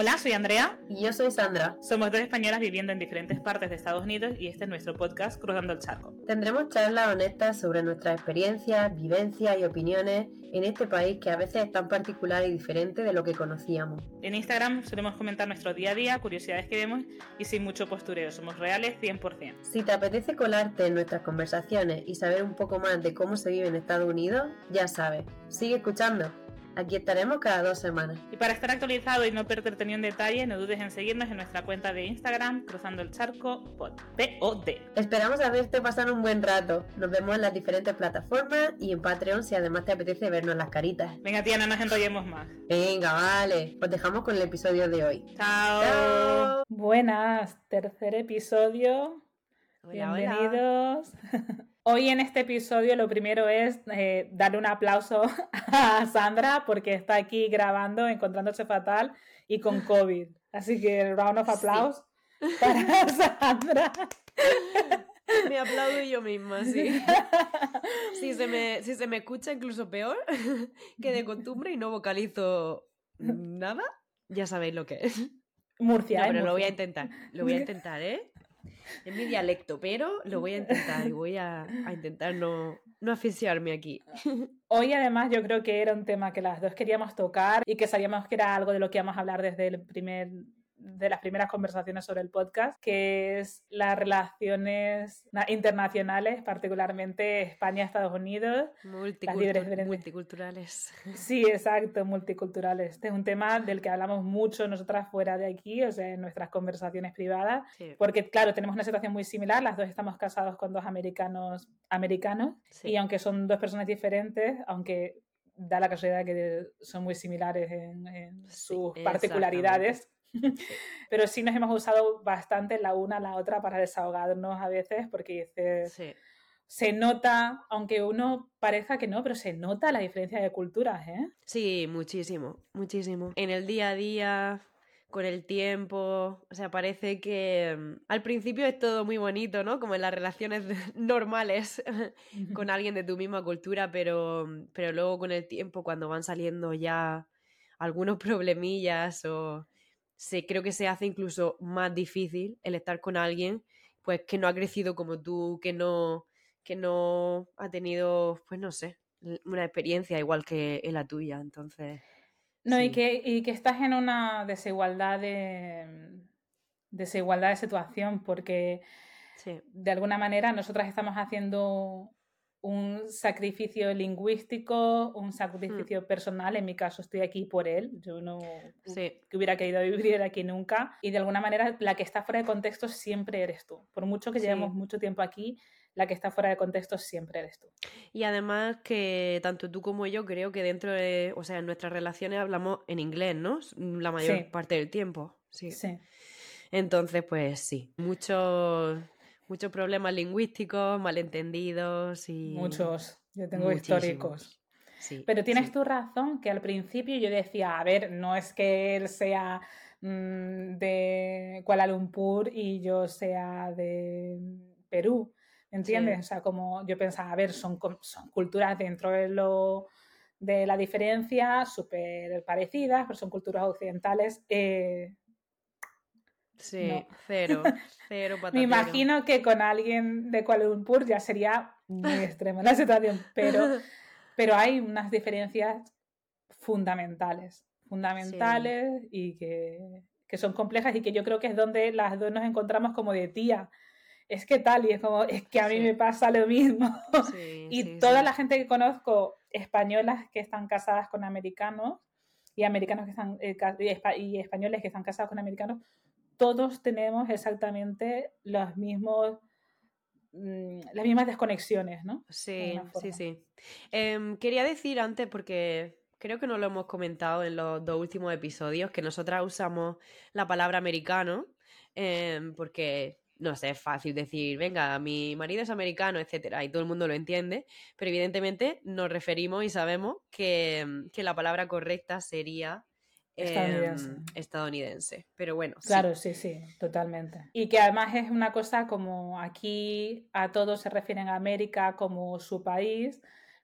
Hola, soy Andrea. Y yo soy Sandra. Somos dos españolas viviendo en diferentes partes de Estados Unidos y este es nuestro podcast Cruzando el Charco. Tendremos charlas honestas sobre nuestras experiencias, vivencias y opiniones en este país que a veces es tan particular y diferente de lo que conocíamos. En Instagram solemos comentar nuestro día a día, curiosidades que vemos y sin mucho postureo. Somos reales 100%. Si te apetece colarte en nuestras conversaciones y saber un poco más de cómo se vive en Estados Unidos, ya sabes, sigue escuchando. Aquí estaremos cada dos semanas. Y para estar actualizado y no perderte ni un detalle, no dudes en seguirnos en nuestra cuenta de Instagram, Cruzando el Charco Pod. P-O-D. Esperamos haberte pasado un buen rato. Nos vemos en las diferentes plataformas y en Patreon si además te apetece vernos las caritas. Venga, tía, no nos enrollemos más. Venga, vale. Os dejamos con el episodio de hoy. Chao. Chao. Buenas, tercer episodio. Hola, Bienvenidos. Hoy en este episodio lo primero es eh, darle un aplauso a Sandra porque está aquí grabando, encontrándose fatal y con COVID. Así que round of applause para Sandra. Me aplaudo yo misma, sí. Si se me, si se me escucha incluso peor que de costumbre y no vocalizo nada, ya sabéis lo que es. Murcia, No, ¿eh? pero lo voy a intentar. Lo voy a intentar, ¿eh? Es mi dialecto, pero lo voy a intentar y voy a, intentar no, no aquí. Hoy además yo creo que era un tema que las dos queríamos tocar y que sabíamos que era algo de lo que íbamos a hablar desde el primer de las primeras conversaciones sobre el podcast, que es las relaciones na- internacionales, particularmente España-Estados Unidos. Multicultu- libres- multiculturales. Sí, exacto, multiculturales. Este es un tema del que hablamos mucho nosotras fuera de aquí, o sea, en nuestras conversaciones privadas, Sí, porque claro, tenemos una situación muy similar, las dos estamos casados con dos americanos americanos sí. y aunque son dos personas diferentes, aunque da la casualidad que son muy similares en, en Sí, sus particularidades. pero sí nos hemos usado bastante la una a la otra para desahogarnos a veces, porque dices, Sí. se nota, aunque uno parezca que no, pero se nota la diferencia de culturas, ¿eh? Sí, muchísimo, muchísimo. En el día a día, con el tiempo, o sea, parece que mm, al principio es todo muy bonito, ¿no? Como en las relaciones normales con alguien de tu misma cultura, pero, pero luego con el tiempo, cuando van saliendo ya algunos problemillas o se, creo que se hace incluso más difícil el estar con alguien, pues que no ha crecido como tú, que no, que no ha tenido, pues no sé, una experiencia igual que la tuya, entonces... No, y, que, y que estás en una desigualdad de, desigualdad de situación, porque Sí, de alguna manera nosotras estamos haciendo un sacrificio lingüístico, un sacrificio personal. En mi caso estoy aquí por él. Yo no sí, que hubiera querido vivir aquí nunca. Y de alguna manera la que está fuera de contexto siempre eres tú. Por mucho que Sí. llevemos mucho tiempo aquí, la que está fuera de contexto siempre eres tú. Y además que tanto tú como yo creo que dentro de, o sea, en nuestras relaciones hablamos en inglés, ¿no? La mayor Sí. parte del tiempo. Sí. Sí. Entonces, pues sí, muchos muchos problemas lingüísticos, malentendidos y Muchos. Yo tengo Muchísimos. históricos. Sí, Pero tienes sí. tu razón que al principio yo decía, a ver, no es que él sea mm, de Kuala Lumpur y yo sea de Perú, ¿entiendes? Sí. O sea, como yo pensaba, a ver, son, son culturas dentro de lo de la diferencia súper parecidas, pero son culturas occidentales. eh, Sí, no. cero, cero me imagino que con alguien de Kuala Lumpur ya sería muy extrema la situación, pero pero hay unas diferencias fundamentales, fundamentales y que, que son complejas y que yo creo que es donde las dos nos encontramos como de tía. Es que tal, y es como, es que a mí Sí. me pasa lo mismo. Sí, y toda la gente que conozco, españolas que están casadas con americanos y americanos que están, eh, y españoles que están casados con americanos, todos tenemos exactamente los mismos, mm, las mismas desconexiones, ¿no? Sí, sí, sí. Em, quería decir antes, porque creo que no lo hemos comentado en los dos últimos episodios, que nosotras usamos la palabra americano, em, porque, no sé, es fácil decir, venga, mi marido es americano, etcétera, y todo el mundo lo entiende, pero evidentemente nos referimos y sabemos que, em, que la palabra correcta sería em, Estadounidense. estadounidense. Pero bueno. Claro, sí, sí, totalmente. Y que además es una cosa como aquí a todos se refieren a América como su país,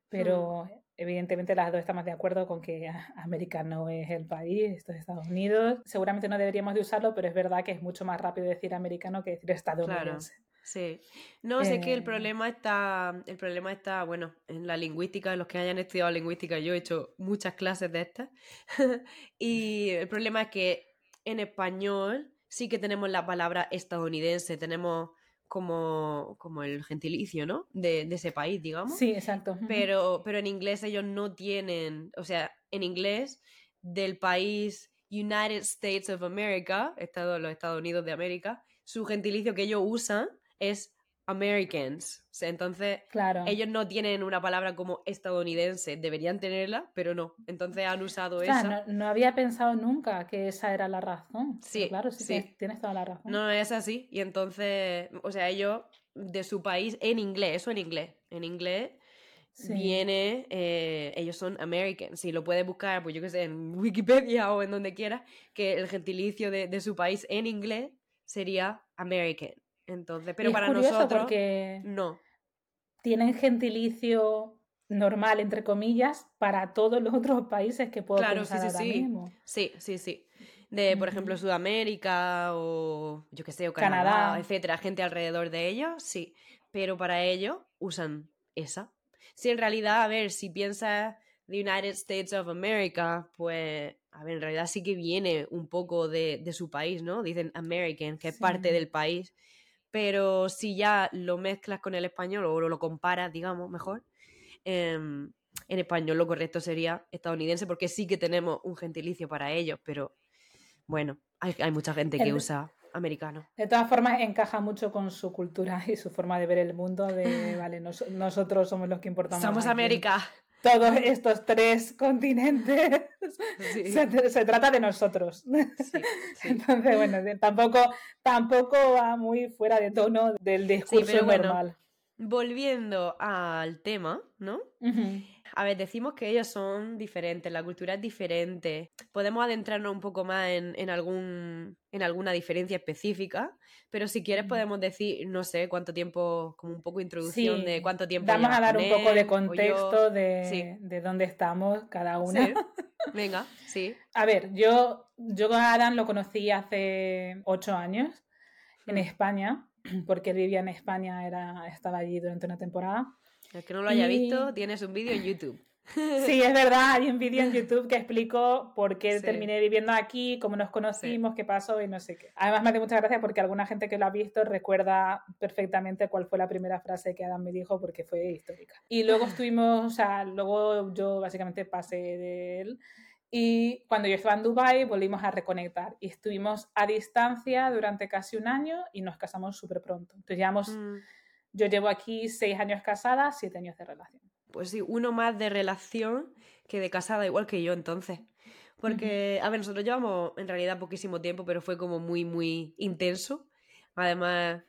pero evidentemente las dos estamos de acuerdo con que América no es el país, esto es Estados Unidos. Seguramente no deberíamos de usarlo, pero es verdad que es mucho más rápido decir americano que decir estadounidense. Claro. Sí. No, sé que el Eh, problema está, el problema está, bueno, en la lingüística, los que hayan estudiado lingüística, yo he hecho muchas clases de estas. y el problema es que en español sí que tenemos la palabra estadounidense, tenemos como, como el gentilicio, ¿no? De, de ese país, digamos. Sí, exacto. Pero, pero en inglés ellos no tienen, o sea, en inglés del país United States of America, Estado, los Estados Unidos de América, su gentilicio que ellos usan es Americans. O sea, entonces, Claro. ellos no tienen una palabra como estadounidense, deberían tenerla, pero no. Entonces han usado O sea, esa. no, no había pensado nunca que esa era la razón. Sí, claro, sí, sí. Tienes, tienes toda la razón. No, es así. Y entonces, o sea, ellos de su país en inglés, eso en inglés. En inglés Sí. viene, eh, ellos son Americans. Si lo puedes buscar, pues yo qué sé, en Wikipedia o en donde quieras, que el gentilicio de, de su país en inglés sería American. Entonces, pero Y es para curioso nosotros, porque no. tienen gentilicio normal, entre comillas, para todos los otros países que puedo Claro, sí, pensar sí, ahora sí. mismo. Sí, sí, sí. De, por ejemplo. Sudamérica o yo qué sé, o Canadá, Canadá. etcétera, gente alrededor de ellos, sí. Pero para ellos usan esa. Si en realidad, a ver, si piensas The United States of America, pues, a ver, en realidad sí que viene un poco de, de su país, ¿no? Dicen American, que es parte Sí. del país. Pero si ya lo mezclas con el español o lo comparas, digamos, mejor, em, en español lo correcto sería estadounidense, porque sí que tenemos un gentilicio para ellos, pero bueno, hay, hay mucha gente que usa americano. De todas formas, encaja mucho con su cultura y su forma de ver el mundo de, vale, nos- nosotros somos los que importamos. Somos América. Todos estos tres continentes. Sí, Se, se trata de nosotros. sí, sí. Entonces, bueno, tampoco, tampoco va muy fuera de tono del discurso bueno. Volviendo al tema, ¿no? A ver, decimos que ellos son diferentes, la cultura es diferente. Podemos adentrarnos un poco más en, en algún, en alguna diferencia específica, pero si quieres podemos decir, no sé, cuánto tiempo, como un poco introducción Sí, de cuánto tiempo Vamos a dar un poco de contexto de, Sí. de dónde estamos cada una. Sí. Venga, sí. A ver, yo, yo a Adam lo conocí hace ocho años en Mm. España, porque él vivía en España, era, estaba allí durante una temporada. El que no lo haya Y- visto, tienes un vídeo en YouTube. Sí, es verdad, hay un vídeo en YouTube que explico por qué Sí. terminé viviendo aquí, cómo nos conocimos, qué pasó y no sé qué. Además me hace mucha gracia porque alguna gente que lo ha visto recuerda perfectamente cuál fue la primera frase que Adam me dijo porque fue histórica. Y luego estuvimos, o sea, luego yo básicamente pasé de él y cuando yo estaba en Dubai volvimos a reconectar y estuvimos a distancia durante casi un año y nos casamos súper pronto. Entonces llevamos, Mm, yo llevo aquí seis años casada, siete años de relación. Pues sí, uno más de relación que de casada, igual que yo entonces. Porque, a ver, nosotros llevamos en realidad poquísimo tiempo, pero fue como muy, muy intenso. Además,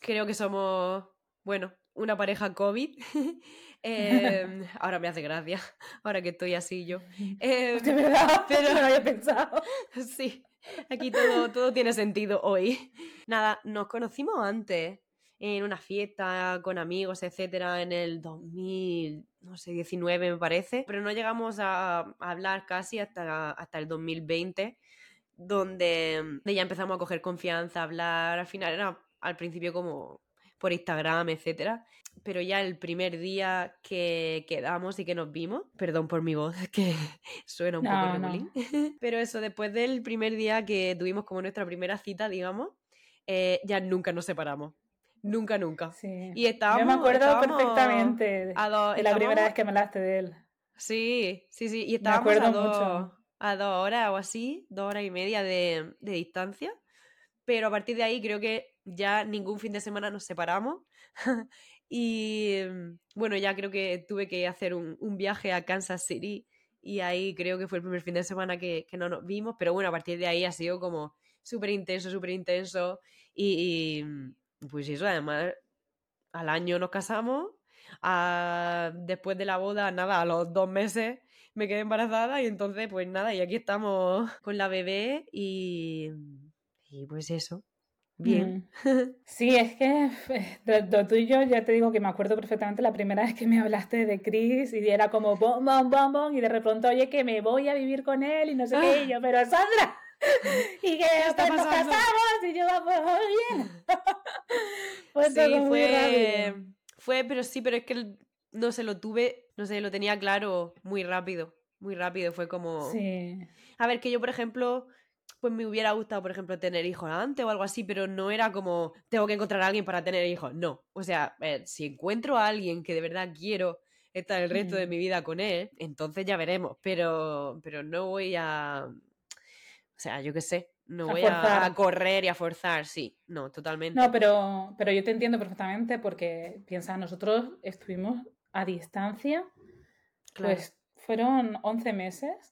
creo que somos, bueno, una pareja COVID. Em, ahora me hace gracia, ahora que estoy así yo. Em, De verdad, pero- no lo había pensado. Sí, aquí todo, todo tiene sentido hoy. Nada, nos conocimos antes en una fiesta con amigos, etcétera, en el 2000, no sé, 19 me parece, pero no llegamos a, a hablar casi hasta, hasta el 2020, donde, donde ya empezamos a coger confianza, a hablar, al final era al principio como por Instagram, etcétera, pero ya el primer día que quedamos y que nos vimos, perdón por mi voz, que suena un poco No, no. remolín, pero eso, después del primer día que tuvimos como nuestra primera cita, digamos, eh, ya nunca nos separamos. Nunca, nunca. Sí. Y estábamos, Yo me acuerdo estábamos perfectamente a dos- de la primera vez que me hablaste de él. Sí, sí, sí. Y estábamos a acuerdo dos, mucho. a dos horas o así, dos horas y media de, de distancia. Pero a partir de ahí creo que ya ningún fin de semana nos separamos. y mm, bueno, ya creo que tuve que hacer un, viaje a Kansas City. Y ahí creo que fue el primer fin de semana que, que no nos vimos. Pero bueno, a partir de ahí ha sido como súper intenso, súper intenso. Y, mm, pues eso, además, al año nos casamos. a- después de la boda, nada, a los dos meses me quedé embarazada y entonces pues nada, y aquí estamos con la bebé y, y pues eso, bien. Mm. Sí, es que de, de tú y yo ya te digo que me acuerdo perfectamente la primera vez que me hablaste de Chris y era como bom, bom, bom, bom, y de repente, oye, que me voy a vivir con él y no sé qué, y yo, pero Sandra, y que está nos pasando? casamos y yo, "Ah, pues muy bien. fue Sí, fue, fue, pero sí, pero es que no sé, lo tuve, no sé, lo tenía claro muy rápido, muy rápido, fue como... Sí. A ver, que yo, por ejemplo, pues me hubiera gustado, por ejemplo, tener hijos antes o algo así, pero no era como, tengo que encontrar a alguien para tener hijos, no. O sea, eh, si encuentro a alguien que de verdad quiero estar el resto de mi vida con él, entonces ya veremos, pero, pero no voy a... O sea, yo qué sé, no A voy a, forzar. a correr y a forzar, sí, no, totalmente. No, pero, pero yo te entiendo perfectamente porque piensa, nosotros estuvimos a distancia, Claro. pues fueron 11 meses.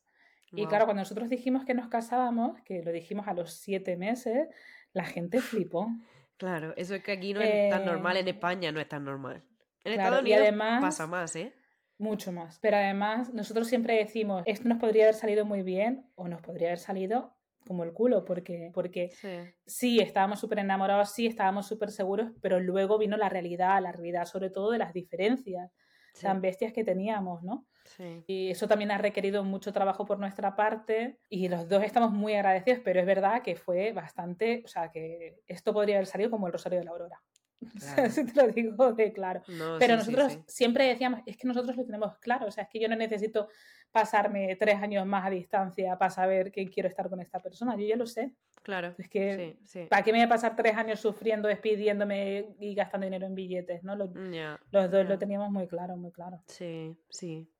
Y claro, cuando nosotros dijimos que nos casábamos, que lo dijimos a los 7 meses, la gente flipó. Claro, eso es que aquí no es tan normal, en Eh, España no es tan normal. En claro, Estados Unidos además- pasa más, ¿eh? Mucho más. Pero además, nosotros siempre decimos, esto nos podría haber salido muy bien o nos podría haber salido como el culo, porque, porque Sí. sí, estábamos súper enamorados, sí, estábamos súper seguros, pero luego vino la realidad, la realidad sobre todo de las diferencias sí, tan bestias que teníamos, ¿no? Sí. Y eso también ha requerido mucho trabajo por nuestra parte y los dos estamos muy agradecidos, pero es verdad que fue bastante, o sea, que esto podría haber salido como el Rosario de la Aurora. O sea, Claro. si te lo digo de claro. No, Pero sí, sí, nosotros sí. siempre decíamos, es que nosotros lo tenemos claro, o sea, es que yo no necesito pasarme tres años más a distancia para saber que quiero estar con esta persona, yo ya lo sé. Claro. Es que, Sí, sí. ¿para qué me voy a pasar tres años sufriendo, despidiéndome y gastando dinero en billetes? ¿no? Los, Ya, los dos ya. lo teníamos muy claro, muy claro. Sí, sí.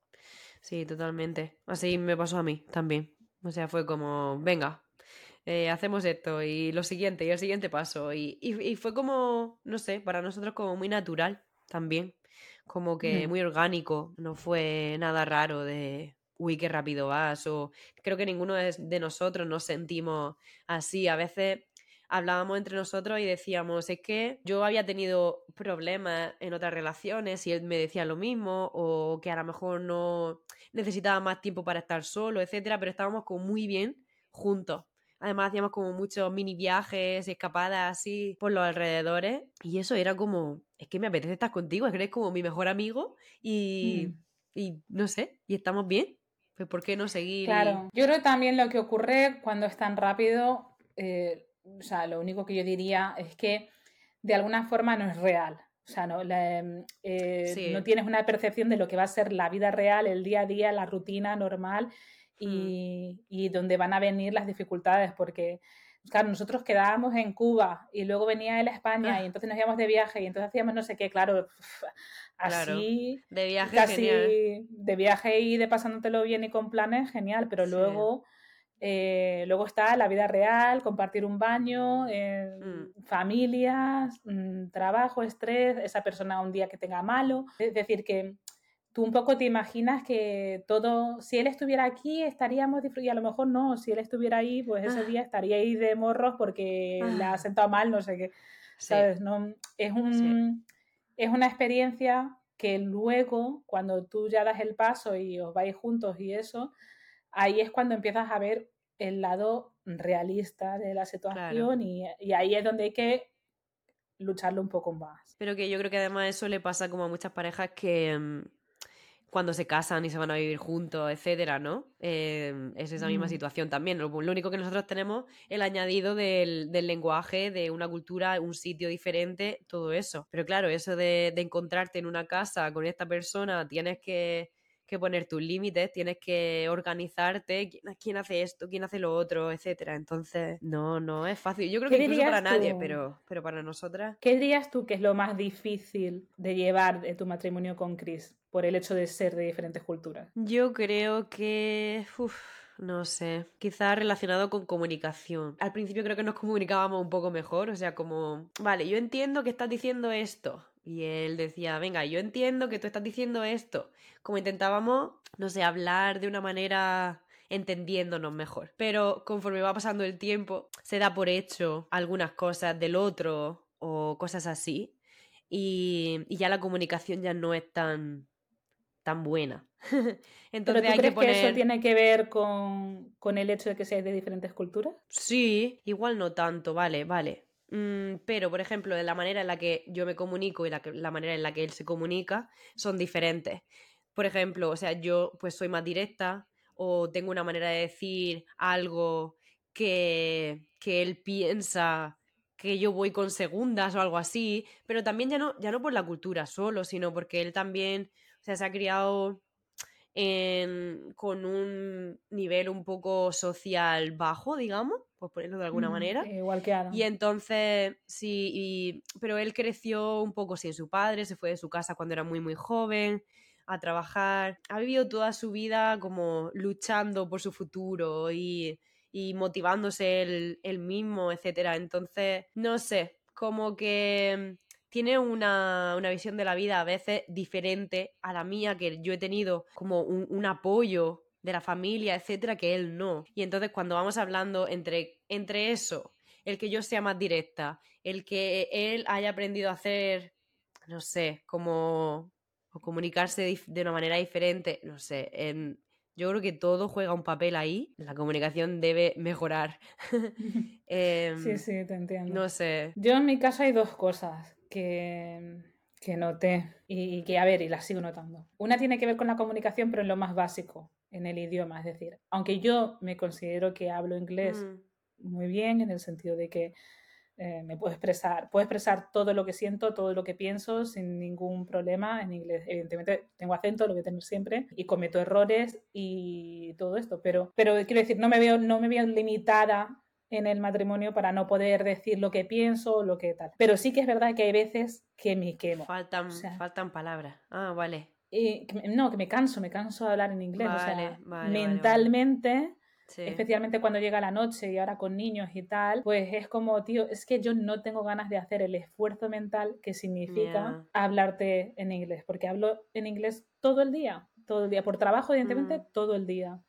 Sí, totalmente. Así me pasó a mí también. O sea, fue como, venga, eh, hacemos esto y lo siguiente y el siguiente paso. Y, y, y fue como, no sé, para nosotros como muy natural también. Como que muy orgánico. No fue nada raro de, uy, qué rápido vas. O creo que ninguno de, de nosotros nos sentimos así. A veces hablábamos entre nosotros y decíamos, es que yo había tenido problemas en otras relaciones y él me decía lo mismo, o que a lo mejor no necesitaba más tiempo para estar solo, etcétera, pero estábamos como muy bien juntos. Además hacíamos como muchos mini viajes, escapadas así por los alrededores y eso era como, es que me apetece estar contigo, es que eres como mi mejor amigo y, Mm. y no sé, y estamos bien. Pues ¿por qué no seguir? y- Claro, yo creo también lo que ocurre cuando es tan rápido, eh, o sea, lo único que yo diría es que de alguna forma no es real. O sea, no, La, em, eh, Sí. no tienes una percepción de lo que va a ser la vida real, el día a día, la rutina normal y, y donde van a venir las dificultades, porque, claro, nosotros quedábamos en Cuba y luego venía él a España Ah. y entonces nos íbamos de viaje y entonces hacíamos no sé qué, claro, Claro. así De viaje casi genial. de viaje y de pasándotelo bien y con planes, genial, pero Sí. luego, eh, luego está la vida real, compartir un baño, eh, Mm. familias, mm, trabajo, estrés, esa persona un día que tenga malo. Es decir, que tú un poco te imaginas que todo, si él estuviera aquí, estaríamos disfrutando, y a lo mejor no, si él estuviera ahí, pues ese Ah. día estaría ahí de morros porque le ha Ah. sentado mal, no sé qué. Sí, ¿sabes? No, es, un, es una experiencia que luego, cuando tú ya das el paso y os vais juntos y eso, ahí es cuando empiezas a ver el lado realista de la situación y, y ahí es donde hay que lucharlo un poco más. Pero que yo creo que además eso le pasa como a muchas parejas que mm, cuando se casan y se van a vivir juntos, etcétera, ¿no? Eh, es esa misma Mm. situación también. Lo, lo único que nosotros tenemos el añadido del, del lenguaje, de una cultura, un sitio diferente, todo eso. Pero claro, eso de, de encontrarte en una casa con esta persona, tienes que, que poner tus límites, tienes que organizarte, quién, quién hace esto, quién hace lo otro, etcétera. Entonces, no, no es fácil. Yo creo ¿Qué que incluso para nadie, pero, pero para nosotras. ¿Qué dirías tú que es lo más difícil de llevar de tu matrimonio con Chris por el hecho de ser de diferentes culturas? Yo creo que, uf, no sé, quizás relacionado con comunicación. Al principio creo que nos comunicábamos un poco mejor, o sea, como, vale, yo entiendo que estás diciendo esto. Y él decía, venga, yo entiendo que tú estás diciendo esto. Como intentábamos, no sé, hablar de una manera entendiéndonos mejor. Pero conforme va pasando el tiempo, se da por hecho algunas cosas del otro o cosas así. Y, y ya la comunicación ya no es tan, tan buena. ¿Pero Entonces tú hay crees que poner... que eso tiene que ver con, con el hecho de que seáis de diferentes culturas? Sí, igual no tanto, vale, vale. Mm, pero, por ejemplo, de la manera en la que yo me comunico y la, la manera en la que él se comunica son diferentes. Por ejemplo, o sea, yo pues soy más directa o tengo una manera de decir algo que, que él piensa que yo voy con segundas o algo así, pero también ya no, ya no por la cultura solo, sino porque él también, o sea, se ha criado con un nivel un poco social bajo, digamos, por ponerlo de alguna manera. Igual que Adam. Y entonces, sí, pero él creció un poco sin su padre, se fue de su casa cuando era muy, muy joven a trabajar. Ha vivido toda su vida como luchando por su futuro y, y motivándose él, él mismo, etc. Entonces, no sé, como que tiene una, visión de la vida a veces diferente a la mía, que yo he tenido como un, apoyo de la familia, etcétera, que él no. Y entonces cuando vamos hablando entre, entre eso, el que yo sea más directa, el que él haya aprendido a hacer, no sé, como o comunicarse de una manera diferente, no sé, en, yo creo que todo juega un papel ahí. La comunicación debe mejorar. Em, sí, sí, te entiendo. No sé. Yo en mi caso hay dos cosas que, que noté y, que, a ver, y las sigo notando. Una tiene que ver con la comunicación, pero en lo más básico, en el idioma. Es decir, aunque yo me considero que hablo inglés mm. muy bien, en el sentido de que eh, me puedo expresar, puedo expresar todo lo que siento, todo lo que pienso sin ningún problema en inglés. Evidentemente tengo acento, lo voy a tener siempre, y cometo errores y todo esto, pero, pero quiero decir, no me veo, no me veo limitada en el matrimonio para no poder decir lo que pienso o lo que tal. Pero sí que es verdad que hay veces que me quemo. Faltan, faltan palabras. Ah, vale. no, que me canso, me canso de hablar en inglés. o sea, mentalmente, especialmente cuando llega la noche y ahora con niños y tal, pues es como, tío, es que yo no tengo ganas de hacer el esfuerzo mental que significa hablarte en inglés, porque hablo en inglés todo el día, todo el día, por trabajo, evidentemente, mm. todo el día.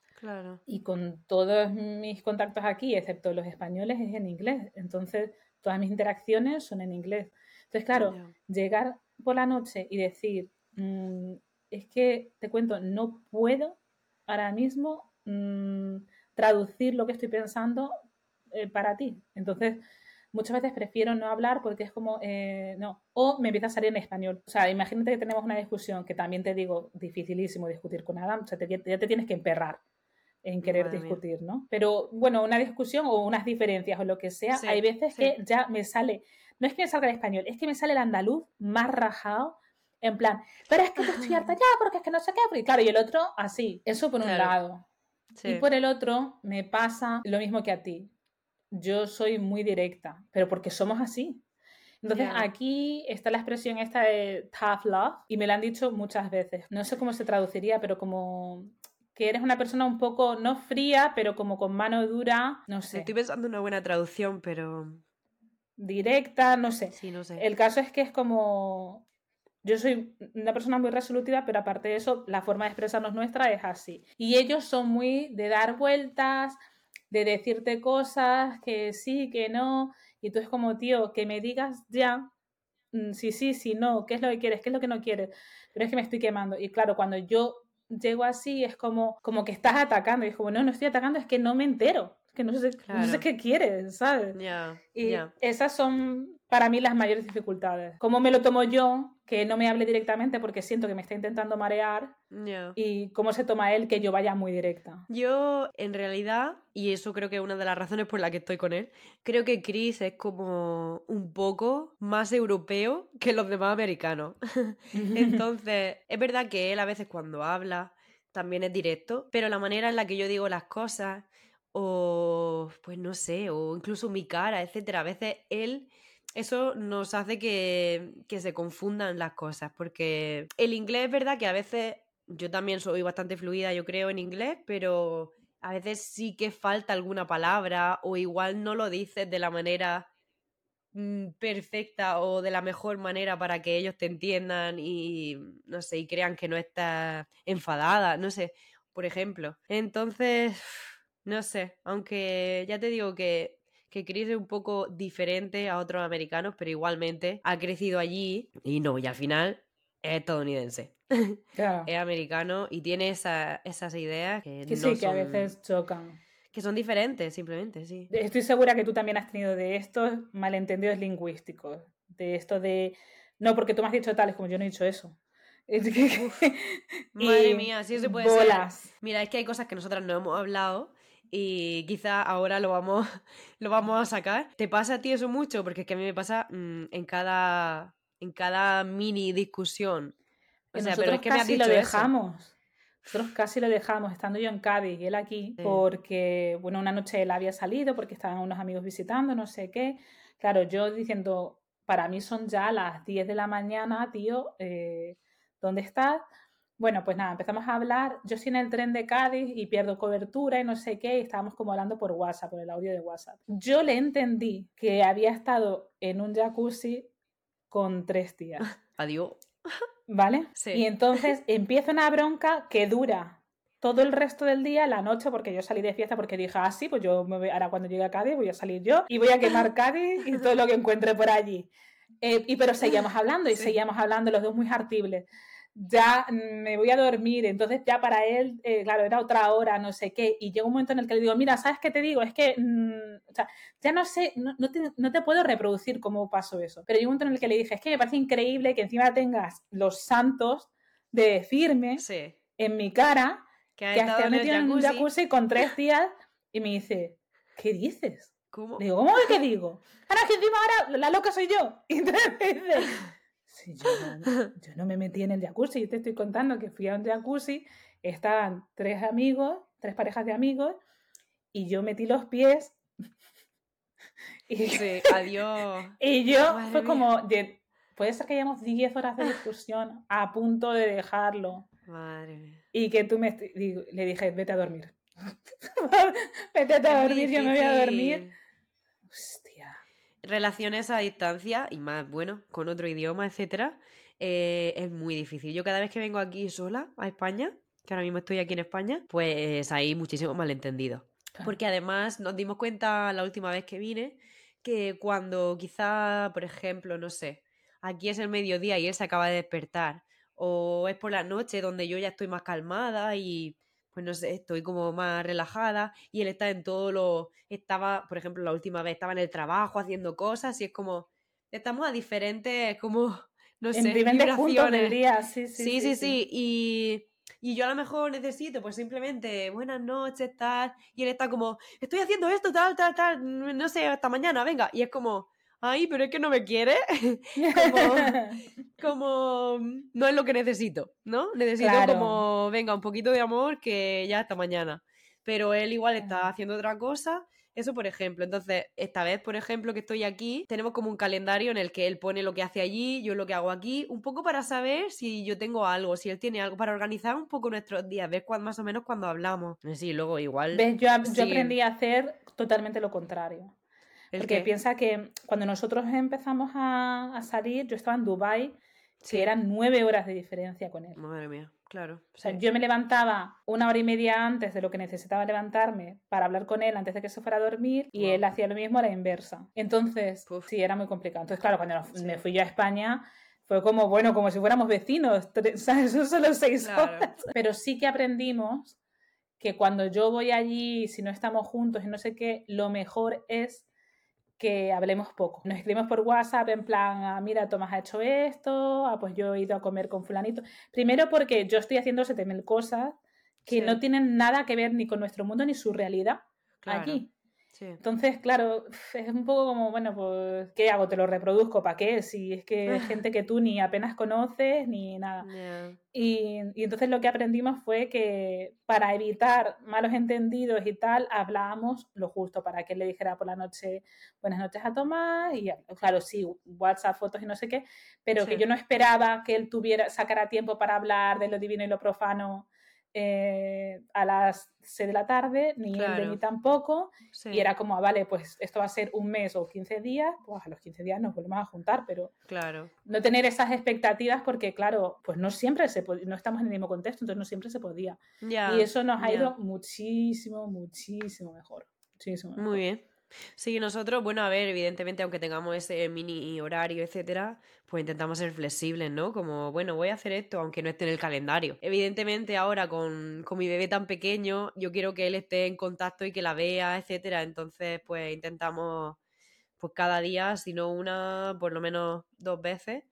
Y con todos mis contactos aquí, excepto los españoles, es en inglés. Entonces, todas mis interacciones son en inglés. Entonces, claro, llegar por la noche y decir, mm, es que te cuento, no puedo ahora mismo mm, traducir lo que estoy pensando eh, para ti. Entonces, muchas veces prefiero no hablar porque es como, eh, no, o me empieza a salir en español. O sea, imagínate que tenemos una discusión que también te digo, dificilísimo discutir con Adam, o sea, ya te tienes que emperrar en querer discutir, ¿no? Pero bueno, una discusión o unas diferencias o lo que sea, hay veces que ya me sale, no es que me salga el español, es que me sale el andaluz más rajado, en plan, pero es que te estoy harta ya porque es que no sé qué, y claro, y el otro así, eso por un lado. Y por el otro me pasa lo mismo que a ti. Yo soy muy directa, pero porque somos así. Entonces aquí está la expresión esta de tough love y me la han dicho muchas veces. No sé cómo se traduciría, pero como que eres una persona un poco, no fría, pero como con mano dura, no sé. Estoy pensando en una buena traducción, pero... Directa, no sé. Sí, no sé. El caso es que es como... Yo soy una persona muy resolutiva, pero aparte de eso, la forma de expresarnos nuestra es así. Y ellos son muy de dar vueltas, de decirte cosas que sí, que no. Y tú es como, tío, que me digas ya, mm, sí, sí, sí, no, qué es lo que quieres, qué es lo que no quieres. Pero es que me estoy quemando. Y claro, cuando yo llego así, es como, como que estás atacando. Y es como, no, no estoy atacando, es que no me entero. Es que no sé, no sé qué quieres, ¿sabes? y esas son para mí las mayores dificultades. ¿Cómo me lo tomo yo? Que no me hable directamente porque siento que me está intentando marear. Y cómo se toma él que yo vaya muy directa. Yo, en realidad, y eso creo que es una de las razones por las que estoy con él, creo que Chris es como un poco más europeo que los demás americanos. Entonces, es verdad que él a veces cuando habla también es directo, pero la manera en la que yo digo las cosas o pues no sé, o incluso mi cara, etcétera, a veces él eso nos hace que, que, se confundan las cosas, porque el inglés es verdad que a veces yo también soy bastante fluida, yo creo, en inglés, pero a veces sí que falta alguna palabra o igual no lo dices de la manera mm, perfecta o de la mejor manera para que ellos te entiendan y no sé, y crean que no estás enfadada, no sé, por ejemplo. Entonces, no sé, aunque ya te digo que que es un poco diferente a otros americanos, pero igualmente ha crecido allí y no, y al final es estadounidense. es americano y tiene esas ideas que, sí, que a veces chocan. Que son diferentes, simplemente, sí. Estoy segura que tú también has tenido de estos malentendidos lingüísticos. De esto de. No, porque tú me has dicho tal, es como yo no he dicho eso. madre mía, sí se puede bolas. Mira, es que hay cosas que nosotras no hemos hablado y quizá ahora lo vamos, lo vamos a sacar. ¿Te pasa a ti eso mucho? Porque es que a mí me pasa mm, en, cada, en cada mini discusión. O sea, pero es que casi me lo dejamos. Nosotros casi lo dejamos, estando yo en Cádiz y él aquí, porque, bueno, una noche él había salido porque estaban unos amigos visitando, no sé qué. Claro, yo diciendo, para mí son ya las 10 de la mañana, tío, eh, ¿dónde estás? Bueno, pues nada, empezamos a hablar. Yo estoy en el tren de Cádiz y pierdo cobertura y no sé qué, y estábamos como hablando por WhatsApp, por el audio de WhatsApp. Yo le entendí que había estado en un jacuzzi con tres tías. Adiós. ¿Vale? Sí. Y entonces empieza una bronca que dura todo el resto del día, la noche, porque yo salí de fiesta porque dije, ah, sí, pues yo me voy, ahora cuando llegue a Cádiz voy a salir yo y voy a quemar Cádiz y todo lo que encuentre por allí. Eh, y pero seguíamos hablando y seguíamos hablando, los dos muy hartibles ya me voy a dormir, entonces ya para él, eh, claro, era otra hora, no sé qué, y llega un momento en el que le digo, mira, ¿sabes qué te digo? Es que, mm, o sea, ya no sé, no, te, no, te, puedo reproducir cómo pasó eso, pero llegó un momento en el que le dije, es que me parece increíble que encima tengas los santos de decirme en mi cara que, te has metido en un jacuzzi con tres días y me dice, ¿qué dices? ¿Cómo? Le digo, ¿cómo que digo? Ahora que encima ahora la loca soy yo. Y entonces me dice, yo, no, me metí en el jacuzzi, yo te estoy contando que fui a un jacuzzi, estaban tres amigos, tres parejas de amigos, y yo metí los pies. Y, adiós. Y yo fue como, puede ser que hayamos 10 horas de discusión a punto de dejarlo. Madre mía. Y que tú me le dije, vete a dormir. vete a dormir, yo me voy a dormir relaciones a distancia y más, bueno, con otro idioma, etcétera, eh, es muy difícil. Yo cada vez que vengo aquí sola a España, que ahora mismo estoy aquí en España, pues hay muchísimos malentendidos. Porque además nos dimos cuenta la última vez que vine que cuando quizá, por ejemplo, no sé, aquí es el mediodía y él se acaba de despertar, o es por la noche donde yo ya estoy más calmada y pues no sé, estoy como más relajada y él está en todo lo, estaba, por ejemplo, la última vez estaba en el trabajo haciendo cosas y es como, estamos a diferentes, como, no sé, vibraciones. Día. Sí, sí, sí, sí, sí, Y, y yo a lo mejor necesito, pues simplemente, buenas noches, tal, y él está como, estoy haciendo esto, tal, tal, tal, no sé, hasta mañana, venga, y es como, ay, pero es que no me quiere, como, no es lo que necesito, ¿no? Necesito como, venga, un poquito de amor que ya hasta mañana. Pero él igual está haciendo otra cosa. Eso, por ejemplo. Entonces, esta vez, por ejemplo, que estoy aquí, tenemos como un calendario en el que él pone lo que hace allí, yo lo que hago aquí, un poco para saber si yo tengo algo, si él tiene algo, para organizar un poco nuestros días, ver cuándo, más o menos cuando hablamos. Sí, luego igual. Yo, yo aprendí a hacer totalmente lo contrario. Porque piensa que cuando nosotros empezamos a, salir, yo estaba en Dubai, que eran nueve horas de diferencia con él. Madre mía, claro. O sea, yo me levantaba una hora y media antes de lo que necesitaba levantarme para hablar con él antes de que se fuera a dormir y él hacía lo mismo a la inversa. Entonces, sí, era muy complicado. Entonces, claro, cuando me fui yo a España, fue como, bueno, como si fuéramos vecinos, ¿sabes? Eso solo seis horas. Pero sí que aprendimos que cuando yo voy allí, si no estamos juntos y no sé qué, lo mejor es que hablemos poco. Nos escribimos por WhatsApp en plan, ah, mira, Tomás ha hecho esto, ah, pues yo he ido a comer con fulanito. Primero porque yo estoy haciendo 7000 cosas que no tienen nada que ver ni con nuestro mundo ni su realidad aquí. Entonces, claro, es un poco como, bueno, pues, ¿qué hago? ¿Te lo reproduzco? ¿Para qué? Si es que es gente que tú ni apenas conoces ni nada. Y, y, entonces lo que aprendimos fue que para evitar malos entendidos y tal, hablábamos lo justo para que él le dijera por la noche buenas noches a Tomás y claro, sí, WhatsApp, fotos y no sé qué, pero que yo no esperaba que él tuviera, sacara tiempo para hablar de lo divino y lo profano eh, a las 6 de la tarde, ni él de mí tampoco. Y era como, ah, vale, pues esto va a ser un mes o 15 días, pues a los 15 días nos volvemos a juntar, pero claro. no tener esas expectativas porque, claro, pues no siempre se no estamos en el mismo contexto, entonces no siempre se podía. y eso nos ha ido muchísimo, muchísimo mejor. Muchísimo Muy bien. Sí, nosotros, bueno, a ver, evidentemente, aunque tengamos ese mini horario, etcétera, pues intentamos ser flexibles, ¿no? Como, bueno, voy a hacer esto, aunque no esté en el calendario. Evidentemente, ahora con, con mi bebé tan pequeño, yo quiero que él esté en contacto y que la vea, etcétera. Entonces, pues intentamos, pues cada día, si no una, por lo menos dos veces,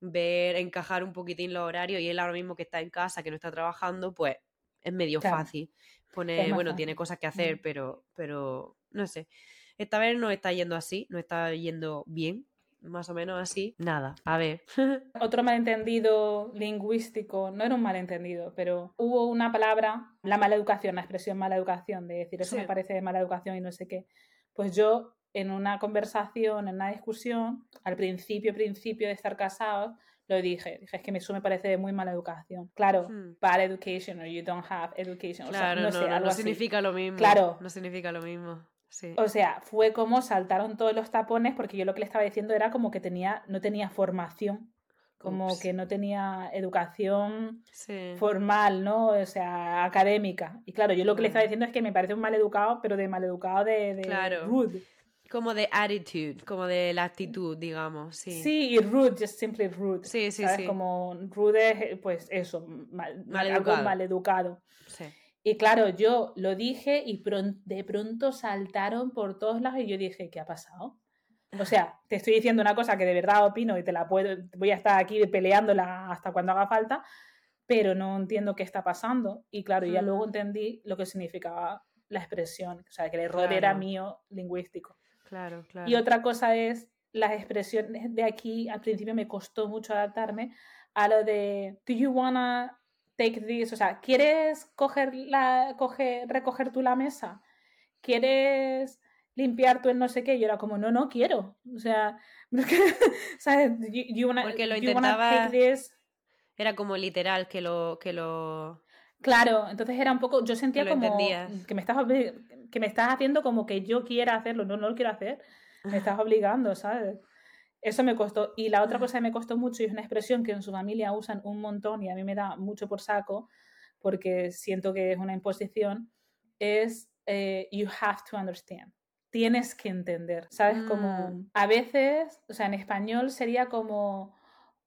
ver, encajar un poquitín los horarios. Y él ahora mismo que está en casa, que no está trabajando, pues es medio Claro. fácil. Pone, Es más bueno, tiene cosas que hacer, pero, pero no sé. Esta vez no está yendo así, no está yendo bien, más o menos así. Nada, a ver. Otro malentendido lingüístico, no era un malentendido, pero hubo una palabra, la mala educación, la expresión mala educación, de decir eso Sí. me parece de mala educación y no sé qué. Pues yo, en una conversación, en una discusión, al principio, principio de estar casados, lo dije. Dije, es que eso me parece de muy mala educación. Claro, Hmm. bad education or you don't have education. O sea, Claro, no, no, sé, no, algo no así. significa lo mismo. Claro. No significa lo mismo. Sí. O sea, fue como saltaron todos los tapones porque yo lo que le estaba diciendo era como que tenía, no tenía formación, como Ups. que no tenía educación Sí. formal, ¿no? O sea, académica. Y claro, yo lo que le estaba diciendo es que me parece un mal educado, pero de mal educado de, de Claro. rude. Como de attitude, como de la actitud, digamos. Sí. Sí. y rude, just simply rude. Sí, sí, ¿sabes? sí. Como rude es, pues eso, mal, Mal algo educado. mal educado. Sí. Y claro, yo lo dije y de pronto saltaron por todos lados y yo dije, ¿qué ha pasado? O sea, te estoy diciendo una cosa que de verdad opino y te la puedo, voy a estar aquí peleándola hasta cuando haga falta, pero no entiendo qué está pasando. Y claro, ya luego entendí lo que significaba la expresión, o sea, que el error era mío lingüístico. Claro, claro. Y otra cosa es las expresiones de aquí, al principio me costó mucho adaptarme a lo de, do you wanna take this? O sea, ¿quieres coger la, coger, recoger tú la mesa? ¿Quieres limpiar tú el no sé qué? Yo era como, no, no quiero. O sea, ¿sabes? You, you wanna, Porque lo intentaba- take this? Era como literal que lo, que lo. Claro, entonces era un poco, yo sentía como entendías. que me estás que me estás haciendo como que yo quiera hacerlo, no, no lo quiero hacer, me estás obligando, ¿sabes? Eso me costó. Y la otra cosa que me costó mucho y es una expresión que en su familia usan un montón y a mí me da mucho por saco porque siento que es una imposición, es eh, you have to understand. Tienes que entender, ¿sabes? Como Mm. a veces, o sea, en español sería como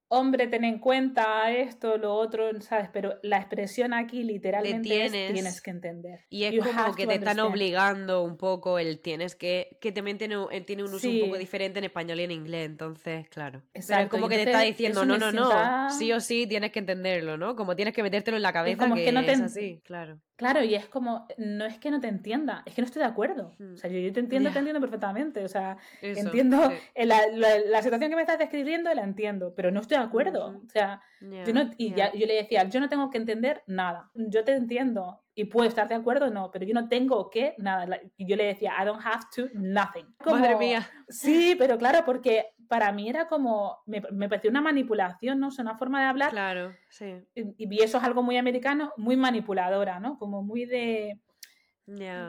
hombre, ten en cuenta esto, lo otro, ¿sabes? Pero la expresión aquí literalmente es tienes- tienes que entender. Y es You como que te están obligando un poco el tienes que, que también tiene, un- tiene un uso un poco diferente en español y en inglés, entonces, claro. Pero es Exacto, como que te está diciendo, no, no, no, sí o sí tienes que entenderlo, ¿no? Como tienes que metértelo en la cabeza como que, que no te es así, claro. Claro, y es como, no es que no te entienda, es que no estoy de acuerdo. Mm. O sea, yo, yo te entiendo, te entiendo perfectamente. O sea, Eso, entiendo sí. la, la- la situación que me estás describiendo, la entiendo, pero no estoy de acuerdo. O sea, yo no, y ya. ya, yo le decía, yo no tengo que entender nada. Yo te entiendo y puedo estar de acuerdo, no, pero yo no tengo que nada. Y yo le decía, I don't have to nothing. Madre mía. Sí, pero claro, porque para mí era como, me, me pareció una manipulación, ¿no? O sea, una forma de hablar Claro, sí. y y eso es algo muy americano, muy manipuladora, ¿no? Como muy de...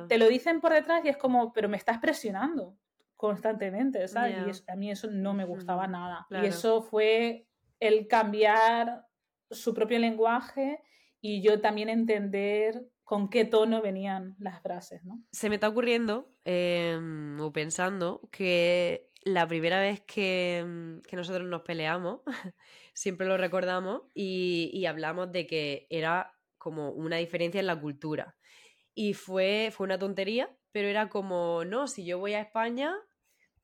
Te lo dicen por detrás y es como, pero me estás presionando constantemente, ¿sabes? Y eso- a mí eso no me gustaba nada. claro. Y eso fue el cambiar su propio lenguaje y yo también entender con qué tono venían las frases, ¿no? Se me está ocurriendo em, o pensando que la primera vez que, em, que nosotros nos peleamos, siempre lo recordamos y, y hablamos de que era como una diferencia en la cultura. Y fue, fue una tontería, pero era como, no, si yo voy a España,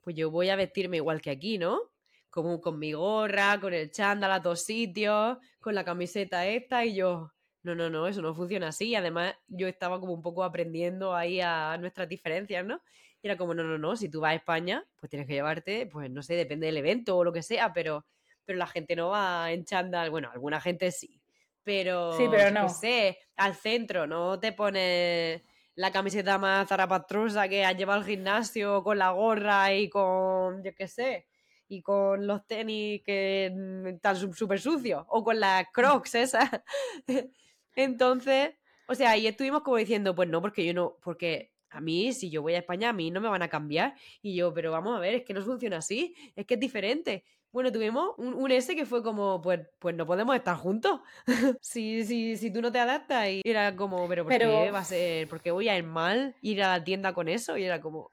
pues yo voy a vestirme igual que aquí, ¿no? Como con mi gorra, con el chándal a todos sitios, con la camiseta esta y yo, no, no, no, eso no funciona así. Además, yo estaba como un poco aprendiendo ahí a nuestras diferencias, ¿no? Y era como, no, no, no, si tú vas a España, pues tienes que llevarte, pues no sé, depende del evento o lo que sea, pero, pero la gente no va en chándal, bueno, alguna gente sí, pero, Sí, pero qué no. sé, al centro, no te pones la camiseta más zarapastrosa que has llevado al gimnasio con la gorra y con, yo qué sé, y con los tenis que mm, están súper sucios, o con las crocs esas. Entonces, o sea, ahí estuvimos como diciendo, pues no, porque yo no, porque a mí, si yo voy a España, a mí no me van a cambiar. Y yo, pero vamos a ver, es que no funciona así, es que es diferente. Bueno, tuvimos un, un ese que fue como, pues, pues no podemos estar juntos. si, si, si tú no te adaptas. Y era como, pero ¿por Pero- qué va a ser? ¿Por qué voy a ir mal ir a la tienda con eso? Y era como,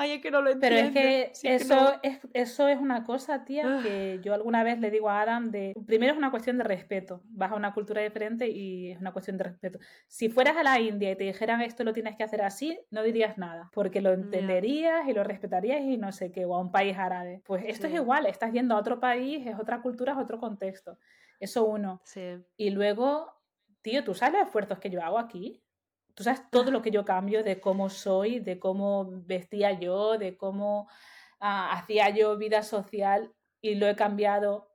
Ay, es que no lo Pero entiendo. es que, eso, es, eso es una cosa, tía, ah. que yo alguna vez le digo a Adam de... Primero es una cuestión de respeto. Vas a una cultura diferente y es una cuestión de respeto. Si fueras a la India y te dijeran esto lo tienes que hacer así, no dirías nada, porque lo entenderías y lo respetarías y no sé qué, o a un país árabe. Pues esto es igual, estás yendo a otro país, es otra cultura, es otro contexto. Eso uno. Sí. Y luego, tío, ¿tú sabes los esfuerzos que yo hago aquí? Tú sabes todo lo que yo cambio de cómo soy, de cómo vestía yo, de cómo ah, hacía yo vida social y lo he cambiado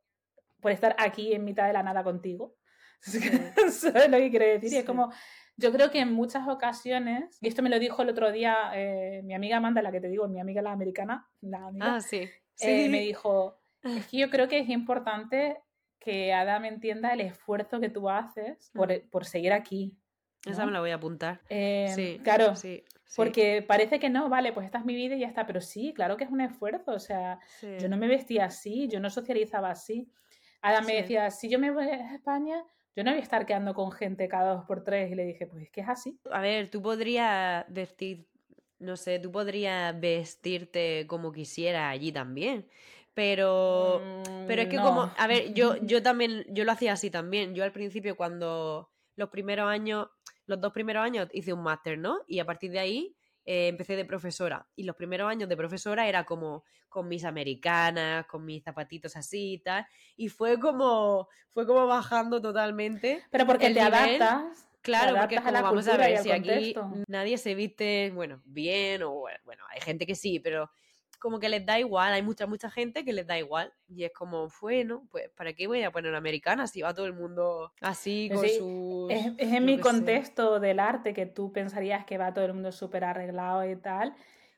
por estar aquí en mitad de la nada contigo. Eso es lo que quiero decir. Y es como, yo creo que en muchas ocasiones, y esto me lo dijo el otro día eh, mi amiga Amanda, la que te digo, mi amiga la americana, la amiga, ah, sí. Eh, sí. me dijo, es que yo creo que es importante que Adam entienda el esfuerzo que tú haces por, Mm. por seguir aquí. Esa me la voy a apuntar. Eh, sí, claro, sí, sí, porque parece que no, vale, pues esta es mi vida y ya está, pero sí, claro que es un esfuerzo, o sea, sí. yo no me vestía así, yo no socializaba así. Adam me decía, si yo me voy a España, yo no voy a estar quedando con gente cada dos por tres, y le dije, pues es que es así. A ver, tú podrías vestir, no sé, tú podrías vestirte como quisieras allí también. Pero, pero es que Mm, no. como, a ver, yo, yo también, yo lo hacía así también. Yo al principio cuando los primeros años, los dos primeros años hice un máster, ¿no? Y a partir de ahí eh, empecé de profesora. Y los primeros años de profesora era como con mis americanas, con mis zapatitos así y tal. Y fue como, fue como bajando totalmente. Pero porque el te nivel- adaptas. Claro, porque a como vamos a ver si aquí nadie se viste, bueno, bien o bueno, hay gente que sí, pero como que les da igual, hay mucha, mucha gente que les da igual. Y es como, bueno, pues ¿para qué voy a poner una americana si va todo el mundo así con sí, sus... Es, en mi sé. contexto del arte que tú pensarías que va todo el mundo súper arreglado y tal.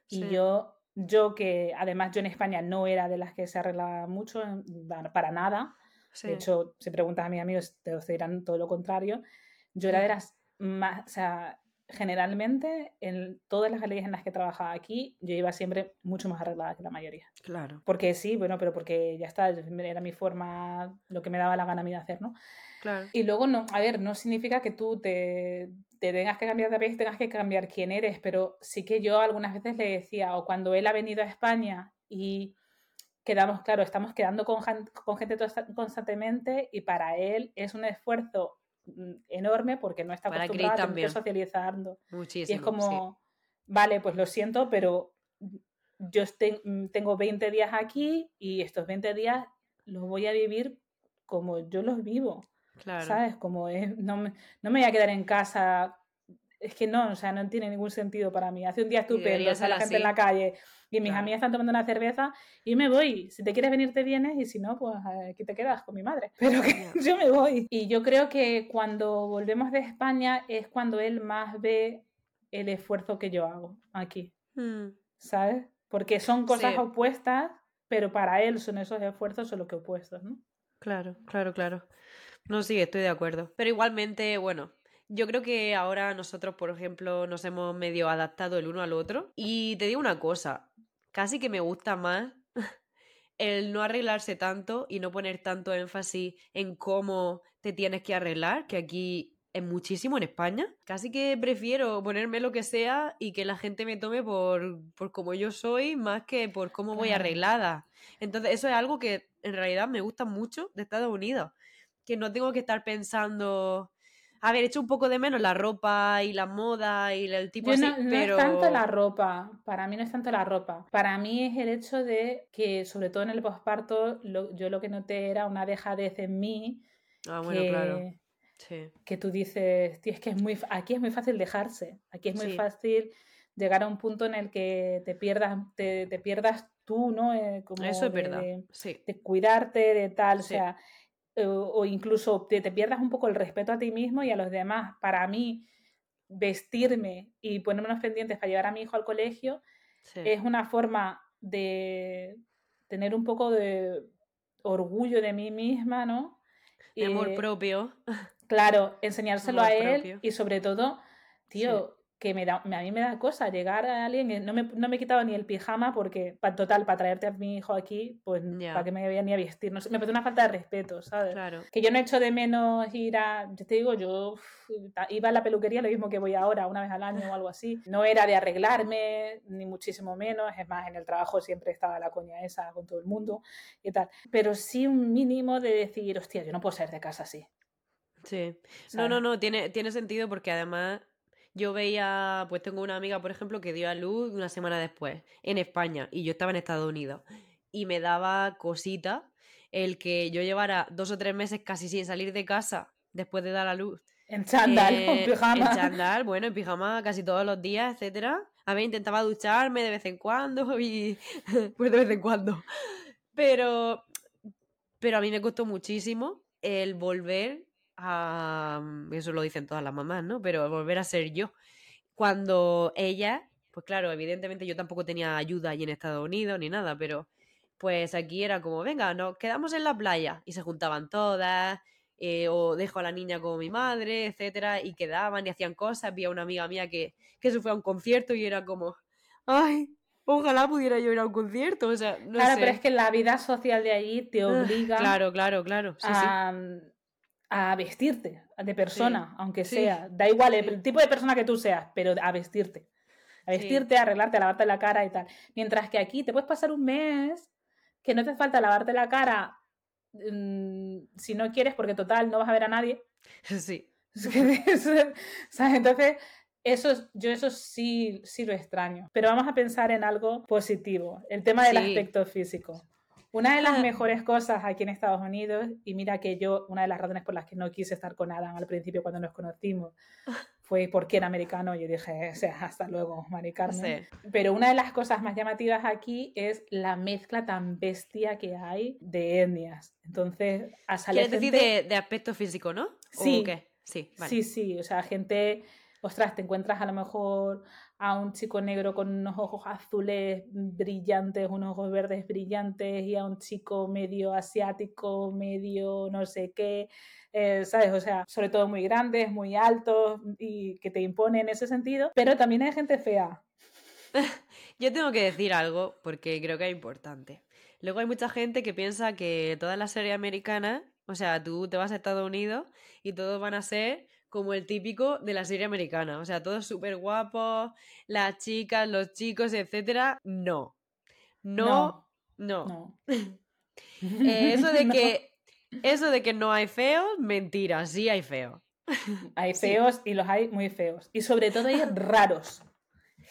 Y Sí. yo, yo que además yo en España no era de las que se arreglaba mucho, para nada. Sí. De hecho, si preguntas a mis amigos, te dirán todo lo contrario. Yo era de las más, o sea, generalmente en todas las galerías en las que trabajaba aquí, yo iba siempre mucho más arreglada que la mayoría. Claro, Porque sí, bueno, pero porque ya está, era mi forma, lo que me daba la gana a mí de hacer, ¿no? claro. Y luego, no, a ver, no significa que tú te, te tengas que cambiar de país, tengas que cambiar quién eres, pero sí que yo algunas veces le decía, o cuando él ha venido a España y quedamos, claro, estamos quedando con, con gente constantemente y para él es un esfuerzo enorme porque no está acostumbrado a tener también. que socializando. Muchísimo. Y es sí. como, vale, pues lo siento, pero yo este- tengo 20 días aquí y estos 20 días los voy a vivir como yo los vivo. Claro. ¿Sabes? Como es, no, me, no me voy a quedar en casa. Es que no, o sea, no tiene ningún sentido para mí. Hace un día estupendo, debería está la gente en la calle y mis Claro. amigas están tomando una cerveza y me voy. Si te quieres venir, te vienes y si no, pues eh, aquí te quedas con mi madre. Pero que yo me voy. Y yo creo que cuando volvemos de España es cuando él más ve el esfuerzo que yo hago aquí, Mm, ¿sabes? Porque son cosas Sí. opuestas, pero para él son esos esfuerzos solo que opuestos, ¿no? Claro, claro, claro. No, sí, estoy de acuerdo. Pero igualmente, bueno, yo creo que ahora nosotros, por ejemplo, nos hemos medio adaptado el uno al otro. Y te digo una cosa, casi que me gusta más el no arreglarse tanto y no poner tanto énfasis en cómo te tienes que arreglar, que aquí es muchísimo en España. Casi que prefiero ponerme lo que sea y que la gente me tome por, por como yo soy más que por cómo voy arreglada. Entonces, eso es algo que en realidad me gusta mucho de Estados Unidos. Que no tengo que estar pensando. A ver, echo un poco de menos la ropa y la moda y el tipo Yo así, no, no pero. es tanto la ropa, para mí no es tanto la ropa, para mí es el hecho de que, sobre todo en el posparto, yo lo que noté era una dejadez en mí Ah, bueno, que, claro. Sí. que tú dices, tío, es que es muy, aquí es muy fácil dejarse, aquí es muy Sí. fácil llegar a un punto en el que te pierdas, te, te pierdas tú, ¿no? Eh, como Eso es de- verdad. de- Sí. de cuidarte, de tal, o sea, o, o incluso te, te pierdas un poco el respeto a ti mismo y a los demás. Para mí, vestirme y ponerme unos pendientes para llevar a mi hijo al colegio sí. es una forma de tener un poco de orgullo de mí misma, ¿no? De amor Eh, propio. Claro, enseñárselo Amor a él propio. y sobre todo, tío, que me da, a mí me da cosa llegar a alguien, no me, no me he quitado ni el pijama porque, total, para traerte a mi hijo aquí, pues para que me vaya ni a vestir, no sé, me parece una falta de respeto, ¿sabes? Claro. Que yo no echo de menos ir a, yo te digo, yo iba a la peluquería lo mismo que voy ahora, una vez al año o algo así, no era de arreglarme, ni muchísimo menos, es más, en el trabajo siempre estaba la coña esa con todo el mundo y tal, pero sí un mínimo de decir, hostia, yo no puedo salir de casa así. Sí. No, no, no, tiene, tiene sentido porque además yo veía, pues tengo una amiga, por ejemplo, que dio a luz una semana después en España y yo estaba en Estados Unidos y me daba cosita el que yo llevara dos o tres meses casi sin salir de casa después de dar a luz. En chándal, en eh, pijama. En chándal, bueno, en pijama casi todos los días, etcétera. A ver, intentaba ducharme de vez en cuando y pues de vez en cuando. Pero pero a mí me costó muchísimo el volver a... Eso lo dicen todas las mamás, ¿no? Pero volver a ser yo. Cuando ella, pues claro, evidentemente yo tampoco tenía ayuda allí en Estados Unidos ni nada, pero pues aquí era como, venga, nos quedamos en la playa y se juntaban todas, eh, o dejo a la niña con mi madre, etcétera, y quedaban y hacían cosas. Había una amiga mía que, que se fue a un concierto y era como, ay, ojalá pudiera yo ir a un concierto. O sea, no claro, sé. pero es que la vida social de allí te Ah, obliga Claro, claro, claro. Sí, sí. A, vestirte de persona, aunque sí, sea. Da igual el, tipo de persona que tú seas, pero a vestirte. A vestirte, a arreglarte, a lavarte la cara y tal. Mientras que aquí te puedes pasar un mes que no te hace falta lavarte la cara mm, si no quieres, porque total no vas a ver a nadie. Sí. ¿sabes? Entonces, eso, es- yo eso sí, sí lo extraño. Pero vamos a pensar en algo positivo, el tema del Sí. aspecto físico. Una de las mejores cosas aquí en Estados Unidos, y mira que yo, una de las razones por las que no quise estar con Adam al principio cuando nos conocimos, fue porque era americano. Yo dije, o sea, hasta luego, Mari Carmen. Sí. Pero una de las cosas más llamativas aquí es la mezcla tan bestia que hay de etnias. Entonces, a salir ¿Quieres decir de, de aspecto físico, no? Sí. ¿O qué? Sí, vale. Sí, sí, o sea, gente, ostras, te encuentras a lo mejor a un chico negro con unos ojos azules brillantes, unos ojos verdes brillantes y a un chico medio asiático, medio no sé qué, eh, ¿sabes? O sea, sobre todo muy grandes, muy altos y que te imponen en ese sentido, pero también hay gente fea. Yo tengo que decir algo porque creo que es importante. Luego hay mucha gente que piensa que todas las series americanas, o sea, tú te vas a Estados Unidos y todos van a ser como el típico de la serie americana. O sea, todos súper guapos, las chicas, los chicos, etcétera. No. No, no. No. Eh, eso de No. que. Eso de que no hay feos, mentira, sí hay feos. Hay Sí. feos y los hay muy feos. Y sobre todo hay raros.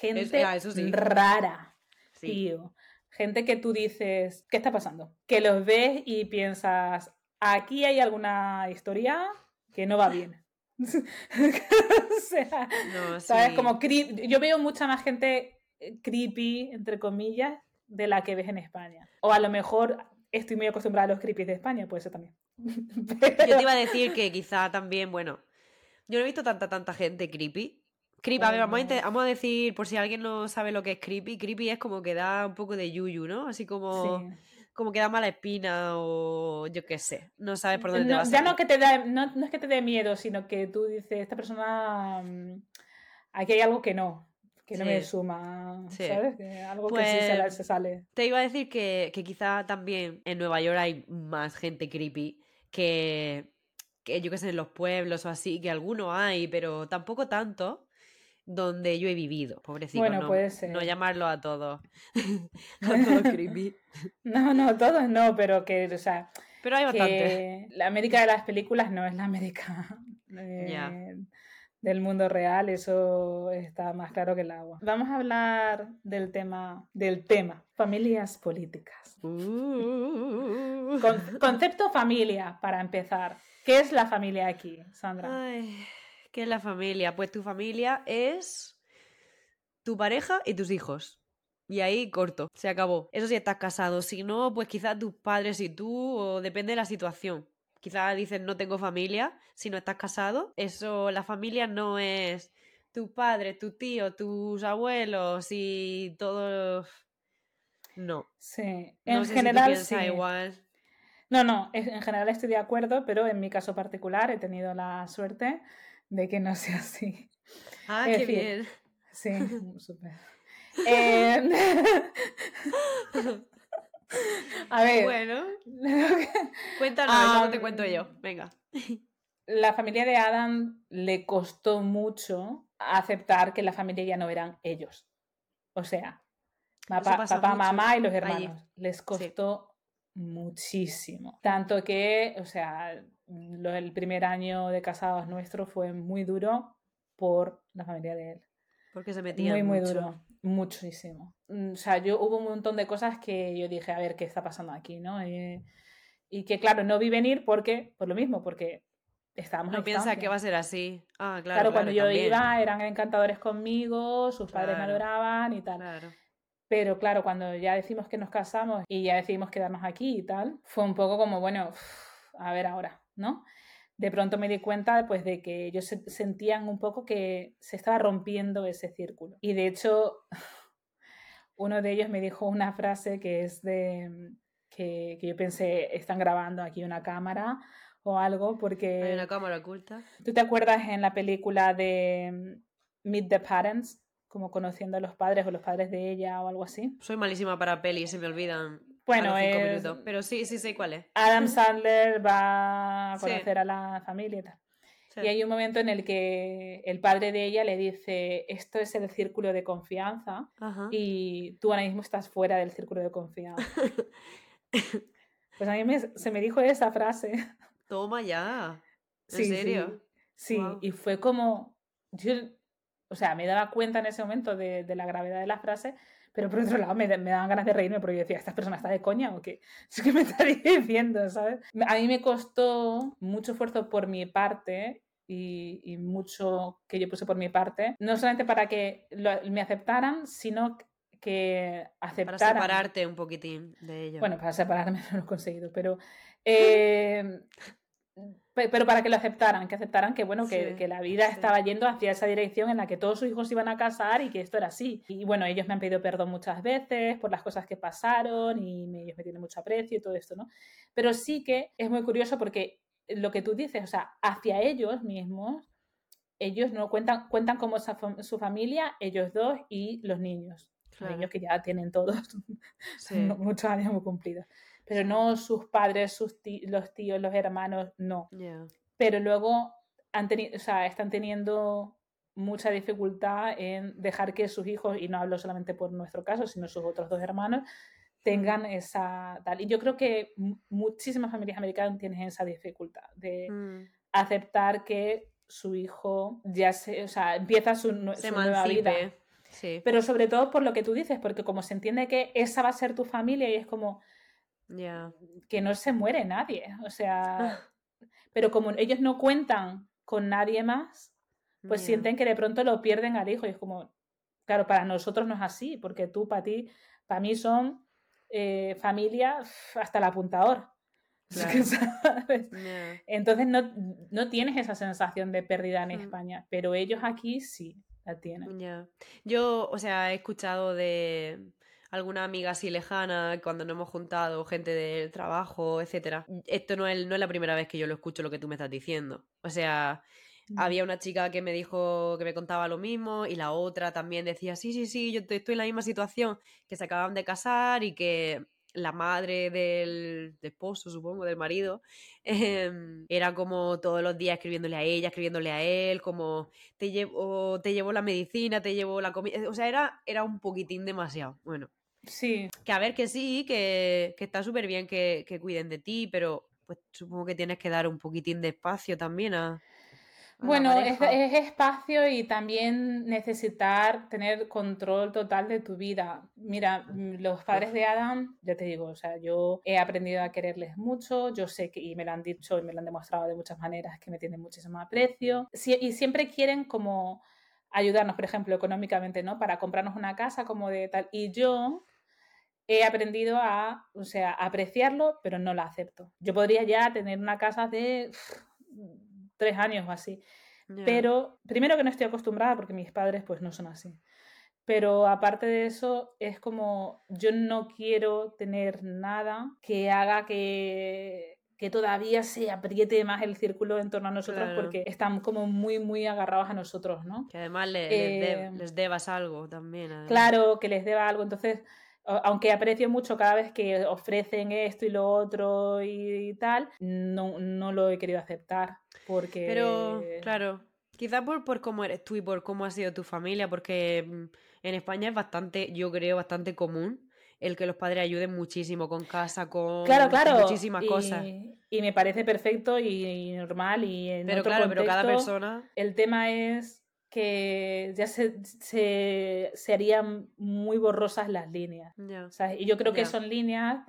Gente ah, eso sí. rara. Sí. tío. Gente que tú dices, ¿qué está pasando? Que los ves y piensas, aquí hay alguna historia que no va bien. o sea, No, ¿sabes? sí. Como cre- yo veo mucha más gente eh, creepy, entre comillas, de la que ves en España. O a lo mejor estoy muy acostumbrada a los creepy de España, puede ser también. Yo te iba a decir que quizá también, bueno, yo no he visto tanta, tanta gente creepy. Creepy, a ver, vamos a, vamos a decir, por si alguien no sabe lo que es creepy, creepy es como que da un poco de yuyu, ¿no? Así como, Sí. Como que da mala espina o yo qué sé, no sabes por dónde te No, vas a ya no que te da, no, no es que te dé miedo, sino que tú dices, esta persona, mm, aquí hay algo que no, que no me suma, Sí. ¿sabes? Que algo que sí se, Pues- se sale. Te iba a decir que, que quizá también en Nueva York hay más gente creepy que, que yo que sé, en los pueblos o así, que algunos hay, pero tampoco tanto donde yo he vivido, pobrecito. Bueno, no, puede no ser. llamarlo a todos. a todos creepy. No, no, todos no, pero que, o sea, Pero hay bastante. la América de las películas no es la América Ya. del mundo real, eso está más claro que el agua. Vamos a hablar del tema, del tema, familias políticas. Uh. Con- concepto familia, para empezar. ¿Qué es la familia aquí, Sandra? Ay, ¿qué es la familia? Pues tu familia es tu pareja y tus hijos. Y ahí corto, se acabó. Eso si estás casado. Si no, pues quizás tus padres y tú, o depende de la situación. Quizás dices no tengo familia si no estás casado. Eso, la familia no es tus padres, tus tíos, tus abuelos y todos. No. Sí, No en sé general si sí. igual. No, no, en general estoy de acuerdo, pero en mi caso particular he tenido la suerte de que no sea así. Ah, En qué fin. bien. Sí, súper. Eh, A ver, Bueno, que- cuéntanos, te cuento yo. Venga. la familia de Adam le costó mucho aceptar que la familia ya no eran ellos. O sea, papá, mamá y los allí. hermanos. Les costó muchísimo. Tanto que, o sea, lo- el primer año de casados nuestro fue muy duro por la familia de él. Porque se metían Muy, muy mucho. duro. Muchísimo. Mm, O sea, yo hubo un montón de cosas que yo dije, a ver, ¿qué está pasando aquí? ¿no? Eh, y que, claro, no vi venir porque, por lo mismo, porque estábamos No piensa que va a ser así. Ah, claro. Claro, cuando yo también. iba eran encantadores conmigo, sus padres me Claro. adoraban y tal. Claro. Pero claro, cuando ya decimos que nos casamos y ya decidimos quedarnos aquí y tal, fue un poco como, bueno, a ver ahora, ¿no? De pronto me di cuenta pues de que ellos se- sentían un poco que se estaba rompiendo ese círculo. Y de hecho, uno de ellos me dijo una frase que es de que, que yo pensé, están grabando aquí una cámara o algo, porque... Hay una cámara oculta. ¿Tú te acuerdas en la película de mm, Meet the Parents? Como conociendo a los padres o los padres de ella o algo así. Soy malísima para pelis, se me olvidan Bueno, es- minutos. Pero sí, sí sé cuál es. Adam Sandler va a Sí. conocer a la familia y tal. Sí. Y hay un momento en el que el padre de ella le dice, esto es el círculo de confianza Ajá. y tú ahora mismo estás fuera del círculo de confianza. Pues a mí me- se me dijo esa frase. Toma ya. ¿En serio? Sí, y fue como, yo, o sea, me daba cuenta en ese momento de, de la gravedad de la frase, pero por otro lado me, me daban ganas de reírme porque yo decía, ¿esta persona está de coña o qué? Es que me está diciendo, ¿sabes? A mí me costó mucho esfuerzo por mi parte y, y mucho que yo puse por mi parte, no solamente para que lo- me aceptaran, sino que Para aceptaran. separarte un poquitín de ellos. Bueno, para separarme no lo he conseguido, pero. eh, pero para que lo aceptaran, que aceptaran que, bueno, que, Sí, que la vida sí. estaba yendo hacia esa dirección en la que todos sus hijos se iban a casar y que esto era así. Y bueno, ellos me han pedido perdón muchas veces por las cosas que pasaron y me- ellos me tienen mucho aprecio y todo esto, ¿no? Pero sí que es muy curioso porque lo que tú dices, o sea, hacia ellos mismos, ellos no cuentan, cuentan como esa su familia, ellos dos y los niños. Los Claro. niños que ya tienen todos Sí. muchos años muy cumplidos. Pero no sus padres, sus tí- los tíos, los hermanos, no. Ya. Pero luego han o sea, están teniendo mucha dificultad en dejar que sus hijos, y no hablo solamente por nuestro caso, sino sus otros dos hermanos, tengan esa tal. Y yo creo que mu- muchísimas familias americanas tienen esa dificultad de Mm. aceptar que su hijo ya se, o sea, empieza su, Se su nueva vida. Sí. Pero sobre todo por lo que tú dices, porque como se entiende que esa va a ser tu familia y es como Que no se muere nadie. O sea, pero como ellos no cuentan con nadie más, pues sienten que de pronto lo pierden al hijo. Y es como, claro, para nosotros no es así, porque tú, para ti, para mí son eh, familia hasta el apuntador. Entonces no, no tienes esa sensación de pérdida en Mm. España, pero ellos aquí sí la tienen. Yo, o sea, he escuchado de alguna amiga así lejana cuando nos hemos juntado, gente del trabajo, etcétera. Esto no es, no es la primera vez que yo lo escucho lo que tú me estás diciendo. O sea, Mm. había una chica que me dijo que me contaba lo mismo y la otra también decía, sí, sí, sí, yo estoy en la misma situación, que se acaban de casar y que la madre del, del esposo, supongo, del marido, em, era como todos los días escribiéndole a ella, escribiéndole a él, como te llevo, te llevo la medicina, te llevo la comida, o sea, era, era un poquitín demasiado. Bueno, Sí, que a ver que sí, que, que está súper bien que, que cuiden de ti, pero pues supongo que tienes que dar un poquitín de espacio también a... Bueno, es, espacio y también necesitar tener control total de tu vida. Mira, mm, los padres de Adam, ya te digo, o sea, yo he aprendido a quererles mucho, yo sé que, y me lo han dicho y me lo han demostrado de muchas maneras, que me tienen muchísimo aprecio. Y siempre quieren como ayudarnos, por ejemplo, económicamente, ¿no? Para comprarnos una casa como de tal. Y yo he aprendido a, o sea, a apreciarlo, pero no la acepto. Yo podría ya tener una casa de uf, tres años o así. Pero primero que no estoy acostumbrada porque mis padres pues no son así. Pero aparte de eso, es como yo no quiero tener nada que haga que, que todavía se apriete más el círculo en torno a nosotros porque están como muy, muy agarrados a nosotros, ¿no? Que además eh, les, debas algo también. Claro, que les deba algo. Entonces, aunque aprecio mucho cada vez que ofrecen esto y lo otro y, tal, no, no, lo he querido aceptar porque... Pero, claro, quizá por, por cómo eres tú y por cómo ha sido tu familia, porque mm, en España es bastante, yo creo, bastante común el que los padres ayuden muchísimo con casa, con muchísimas cosas. Y me parece perfecto y, normal. Y en pero claro, pero cada persona. El tema es que ya se, se, harían muy borrosas las líneas. Y yo creo que son líneas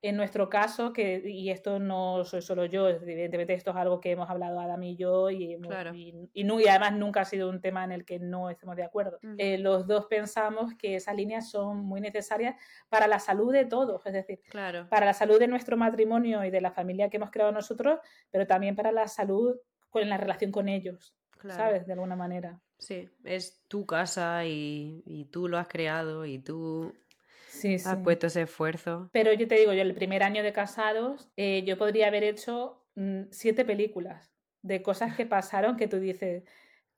en nuestro caso, que, y esto no soy solo yo, evidentemente esto es algo que hemos hablado Adam y yo, y, y, además nunca ha sido un tema en el que no estemos de acuerdo. Eh, los dos pensamos que esas líneas son muy necesarias para la salud de todos, es decir, para la salud de nuestro matrimonio y de la familia que hemos creado nosotros, pero también para la salud con la relación con ellos, ¿sabes? De alguna manera. Sí, es tu casa y, y tú lo has creado y tú Sí, Has puesto ese esfuerzo. Pero yo te digo, yo el primer año de casados, eh, yo podría haber hecho mm, siete películas de cosas que pasaron que tú dices,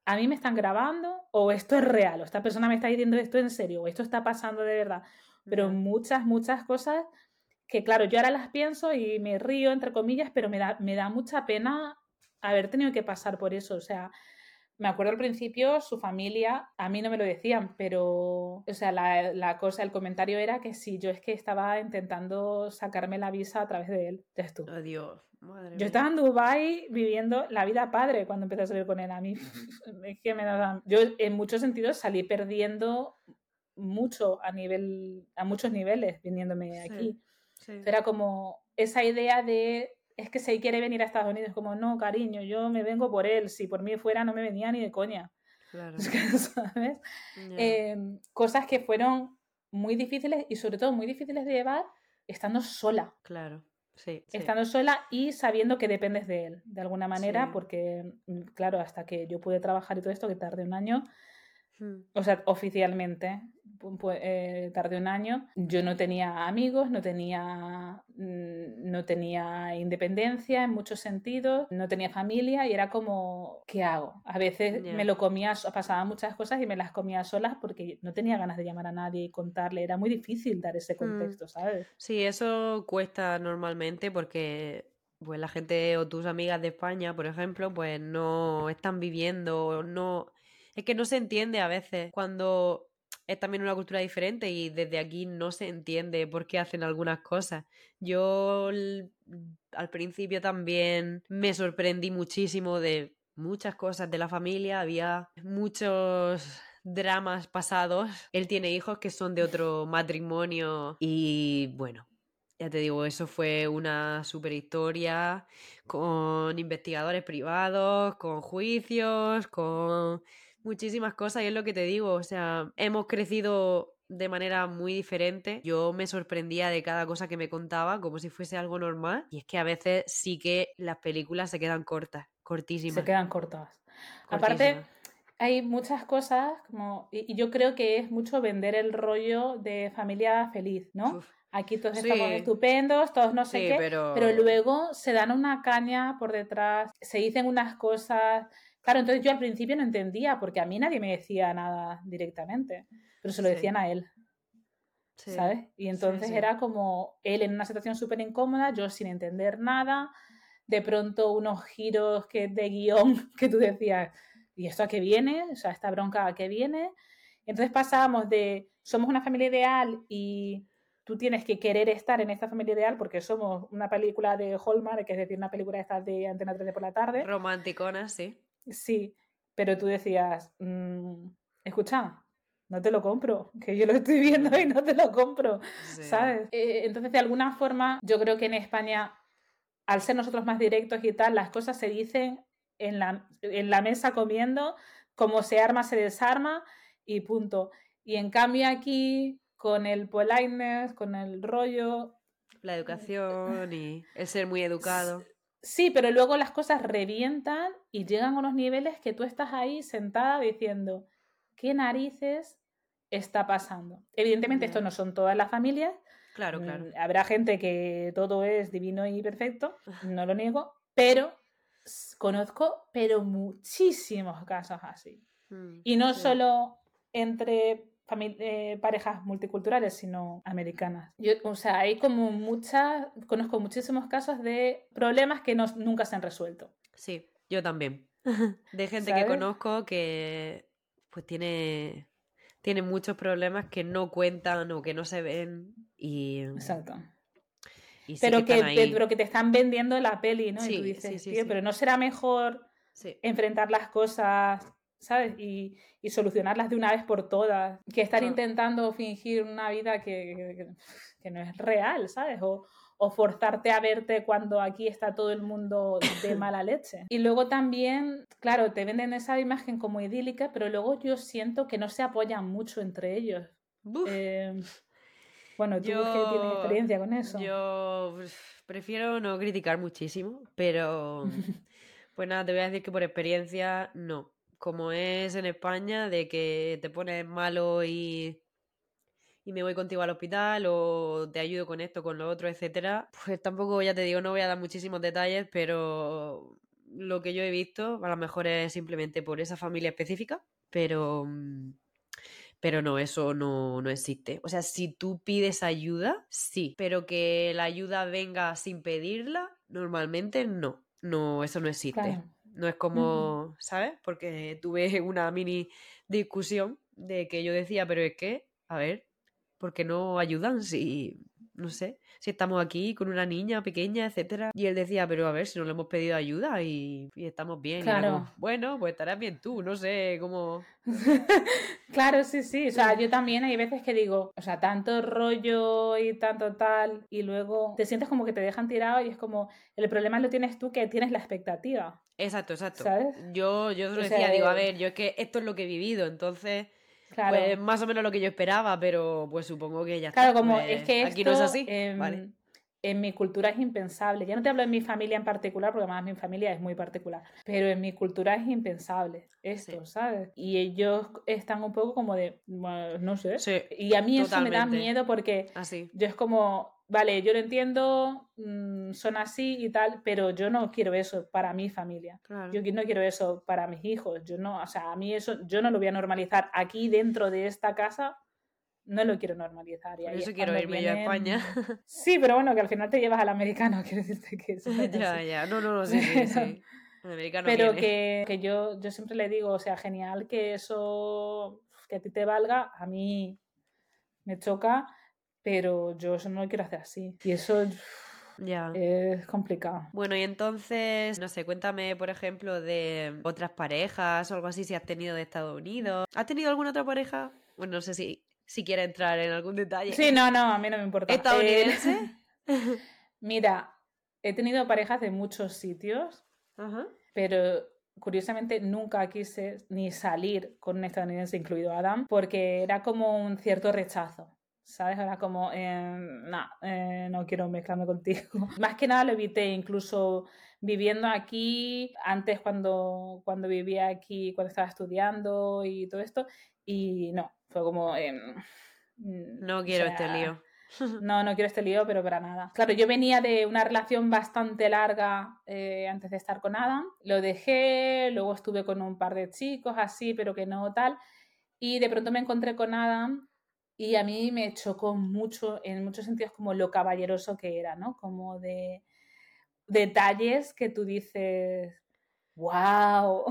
a mí me están grabando o esto es real, o esta persona me está diciendo esto en serio, o esto está pasando de verdad. Pero muchas, muchas cosas que, claro, yo ahora las pienso y me río, entre comillas, pero me da, me da mucha pena haber tenido que pasar por eso. O sea, me acuerdo al principio, su familia, a mí no me lo decían, pero, o sea, la, cosa, el comentario era que sí, yo es que estaba intentando sacarme la visa a través de él. Ya tú. Adiós. Madre yo estaba en Dubai viviendo la vida padre cuando empecé a salir con él. A mí es que me daba... Yo en muchos sentidos salí perdiendo mucho a nivel, a muchos niveles viniéndome aquí. Era como esa idea de es que si quiere venir a Estados Unidos, como, no, cariño, yo me vengo por él, si por mí fuera no me venía ni de coña. Claro. ¿Sabes? Em, cosas que fueron muy difíciles y sobre todo muy difíciles de llevar estando sola. Claro. Sí, Estando sola y sabiendo que dependes de él, de alguna manera, porque, mm, claro, hasta que yo pude trabajar y todo esto, que tardé un año, hmm. o sea, oficialmente, eh, tardé un año, yo no tenía amigos, no tenía, mm, no tenía independencia en muchos sentidos, no tenía familia y era como, ¿qué hago? A veces me lo comía, pasaba muchas cosas y me las comía solas porque no tenía ganas de llamar a nadie y contarle, era muy difícil dar ese mm. contexto, ¿sabes? Sí, eso cuesta normalmente porque pues la gente o tus amigas de España, por ejemplo, pues no están viviendo, no... Es que no se entiende a veces cuando es también una cultura diferente y desde aquí no se entiende por qué hacen algunas cosas. Yo al principio también me sorprendí muchísimo de muchas cosas de la familia, había muchos dramas pasados. Él tiene hijos que son de otro matrimonio y bueno, ya te digo, eso fue una super historia con investigadores privados, con juicios, con muchísimas cosas y es lo que te digo, o sea, hemos crecido de manera muy diferente. Yo me sorprendía de cada cosa que me contaba como si fuese algo normal y es que a veces sí que las películas se quedan cortas, cortísimas. Se quedan cortas. Aparte, hay muchas cosas como y yo creo que es mucho vender el rollo de familia feliz, ¿no? Aquí todos estamos estupendos, todos no sé qué, pero... pero luego se dan una caña por detrás, se dicen unas cosas, Claro, entonces yo al principio no entendía, porque a mí nadie me decía nada directamente, pero se lo decían a él. ¿Sabes? Y entonces era como él en una situación súper incómoda, yo sin entender nada, de pronto unos giros que, de guion que tú decías, ¿y esto a qué viene? O sea, esta bronca a qué viene. Entonces pasábamos de, somos una familia ideal y tú tienes que querer estar en esta familia ideal porque somos una película de Hallmark, que es decir, una película de estas de Antena 3 de por la tarde. Romanticona, sí. Sí, pero tú decías, mm, escucha, no te lo compro, que yo lo estoy viendo y no te lo compro, ¿sabes? Eh, entonces, de alguna forma, yo creo que en España, al ser nosotros más directos y tal, las cosas se dicen en la, en la mesa comiendo, como se arma, se desarma y punto. Y en cambio aquí, con el politeness, con el rollo... La educación y el ser muy educado. Sí, pero luego las cosas revientan y llegan a unos niveles que tú estás ahí sentada diciendo, ¿qué narices está pasando? Evidentemente, esto no son todas las familias, Claro, claro. Mm, Habrá gente que todo es divino y perfecto, no lo niego, pero conozco pero muchísimos casos así. Mm, Y no sí. solo entre eh, parejas multiculturales, sino americanas. Yo, o sea, hay como muchas, conozco muchísimos casos de problemas que no- nunca se han resuelto. Sí, yo también. De gente ¿Sabes? que conozco que pues tiene, tiene muchos problemas que no cuentan o que no se ven y, Exacto. y sí pero, que, te- ahí. pero que te están vendiendo la peli, ¿no? y tú sí, dices, sí, tío, sí. pero no será mejor Sí. enfrentar las cosas, ¿sabes? Y, y solucionarlas de una vez por todas, que estar Claro. intentando fingir una vida que, que- que no es real, ¿sabes? O, o forzarte a verte cuando aquí está todo el mundo de mala leche. Y luego también, claro, te venden esa imagen como idílica, pero luego yo siento que no se apoyan mucho entre ellos. Eh, bueno, tú que tienes Yo- experiencia con eso. Yo uf, prefiero no criticar muchísimo, pero pues nada, te voy a decir que por experiencia no. Como es en España, de que te pones malo y, y me voy contigo al hospital o te ayudo con esto, con lo otro, etcétera. Pues tampoco, ya te digo, no voy a dar muchísimos detalles, pero lo que yo he visto, a lo mejor es simplemente por esa familia específica, pero, mm, pero no, eso no, no existe. O sea, si tú pides ayuda, sí, pero que la ayuda venga sin pedirla, normalmente no. No, eso no existe. No es como, ¿sabes? Porque tuve una mini discusión de que yo decía, pero es que, a ver, ¿por qué no ayudan si, no sé, si estamos aquí con una niña pequeña, etcétera? Y él decía, pero a ver, si no le hemos pedido ayuda y, y estamos bien. Y Claro. como, bueno, pues estarás bien tú, no sé cómo... Claro, sí, sí. O sea, yo también hay veces que digo, o sea, tanto rollo y tanto tal, y luego te sientes como que te dejan tirado y es como, el problema lo tienes tú que tienes la expectativa. Exacto, exacto. ¿Sabes? Yo, yo lo O decía, sea, digo, a eh, ver, yo es que esto es lo que he vivido, entonces, Claro. pues más o menos lo que yo esperaba, pero pues supongo que ya está. Claro, como pues, es que aquí no es así. em, Vale. En mi cultura es impensable. Ya no te hablo en mi familia en particular, porque además mi familia es muy particular. Pero en mi cultura es impensable esto, Sí. ¿sabes? Y ellos están un poco como de, bueno, no sé. Sí, Y a mí eso me da miedo porque así. yo es como, vale, yo lo entiendo, mm, son así y tal, pero yo no quiero eso para mi familia. Claro. Yo no quiero eso para mis hijos. Yo no, o sea, a mí eso, yo no lo voy a normalizar aquí dentro de esta casa. No lo quiero normalizar. Y Por eso es quiero irme yo a España. Sí, pero bueno, que al final te llevas al americano, quiero decirte que eso ya, así. ya. No, no, no, sí, sí, sí. El americano Pero viene. que, que yo, yo siempre le digo, o sea, genial que eso, que a ti te valga, a mí me choca, pero yo eso no lo quiero hacer así. Y eso Ya. es complicado. Bueno, y entonces, no sé, cuéntame, por ejemplo, de otras parejas o algo así, si has tenido de Estados Unidos. ¿Has tenido alguna otra pareja? Bueno, no sé si, si quieres entrar en algún detalle. Sí, no, no, a mí no me importa. Eh, ¿Estadounidense? mira, he tenido parejas de muchos sitios, Ajá. pero curiosamente nunca quise ni salir con un estadounidense, incluido Adam, porque era como un cierto rechazo. ¿Sabes? Era como, eh, no, eh, no quiero mezclarme contigo. Más que nada lo evité, incluso viviendo aquí, antes cuando, cuando vivía aquí, cuando estaba estudiando y todo esto, y no, fue como... eh, mm, No o quiero sea, este lío. no, no quiero este lío, pero para nada. Claro, yo venía de una relación bastante larga eh, antes de estar con Adam. Lo dejé, luego estuve con un par de chicos así, pero que no tal. Y de pronto me encontré con Adam y a mí me chocó mucho, en muchos sentidos, como lo caballeroso que era, ¿no? Como de detalles que tú dices, wow,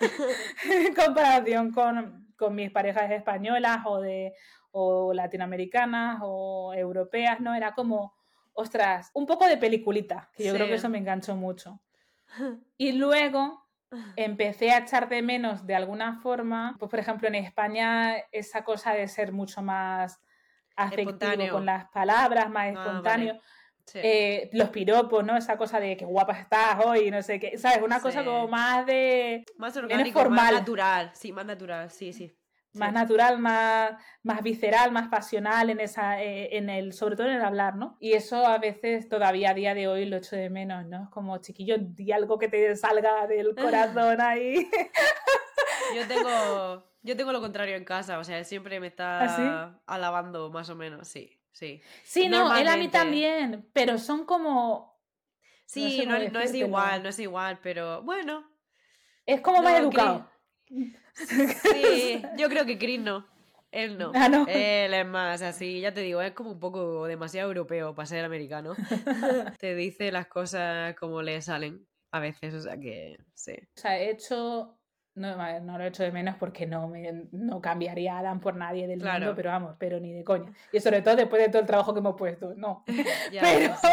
en comparación con, con mis parejas españolas o de o latinoamericanas o europeas, ¿no? Era como, ostras, un poco de peliculita, que yo creo que eso me enganchó mucho. Y luego empecé a echar de menos de alguna forma, pues por ejemplo en España esa cosa de ser mucho más afectivo Espontáneo. con las palabras, más Ah, espontáneo. Sí. Eh, los piropos, ¿no? Esa cosa de que guapa estás hoy, no sé qué, ¿sabes? Una cosa como más de más orgánico, más formal. natural. Sí, más natural, sí, sí. más Sí. natural, más, más visceral, más pasional en esa, eh, en el, sobre todo en el hablar, ¿no? Y eso a veces todavía a día de hoy lo echo de menos, ¿no? Es como chiquillo, di algo que te salga del corazón ahí. Yo tengo, yo tengo lo contrario en casa, o sea, siempre me está ¿Ah, alabando más o menos, sí. Sí. Sí, no, él a mí también, pero son como... Sí, sé no, es igual, no es igual, pero bueno. Es como más educado. Sí, yo creo que Chris no. Él no. Ah, no. Él es más así, ya te digo, es como un poco demasiado europeo para ser americano. te dice las cosas como le salen a veces, o sea que sí. O sea, he hecho... No, no lo he hecho de menos porque no, me, no cambiaría a Adam por nadie del Claro. mundo, pero vamos, pero ni de coña. Y sobre todo después de todo el trabajo que hemos puesto, no. Ya, pero, sí.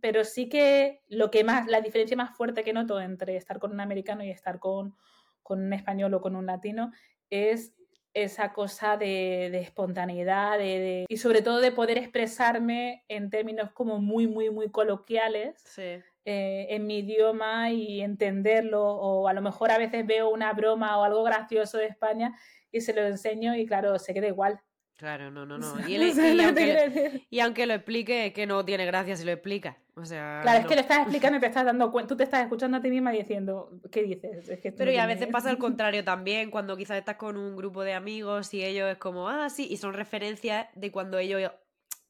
pero sí que lo que más, la diferencia más fuerte que noto entre estar con un americano y estar con, con un español o con un latino es esa cosa de, de espontaneidad de, de- y sobre todo de poder expresarme en términos como muy, muy, muy coloquiales Sí. Eh, en mi idioma y entenderlo o a lo mejor a veces veo una broma o algo gracioso de España y se lo enseño y claro, se queda igual. Claro, no, no, no. Y, él- ¿Sabes y lo que te aunque, y lo explique, es que no tiene gracia si lo explica. O sea. Claro, es no. que lo estás explicando y te estás dando cuenta, tú te estás escuchando a ti misma diciendo, ¿qué dices? Es que Pero no y a veces pasa al contrario también, cuando quizás estás con un grupo de amigos y ellos es como, ah, sí, y son referencias de cuando ellos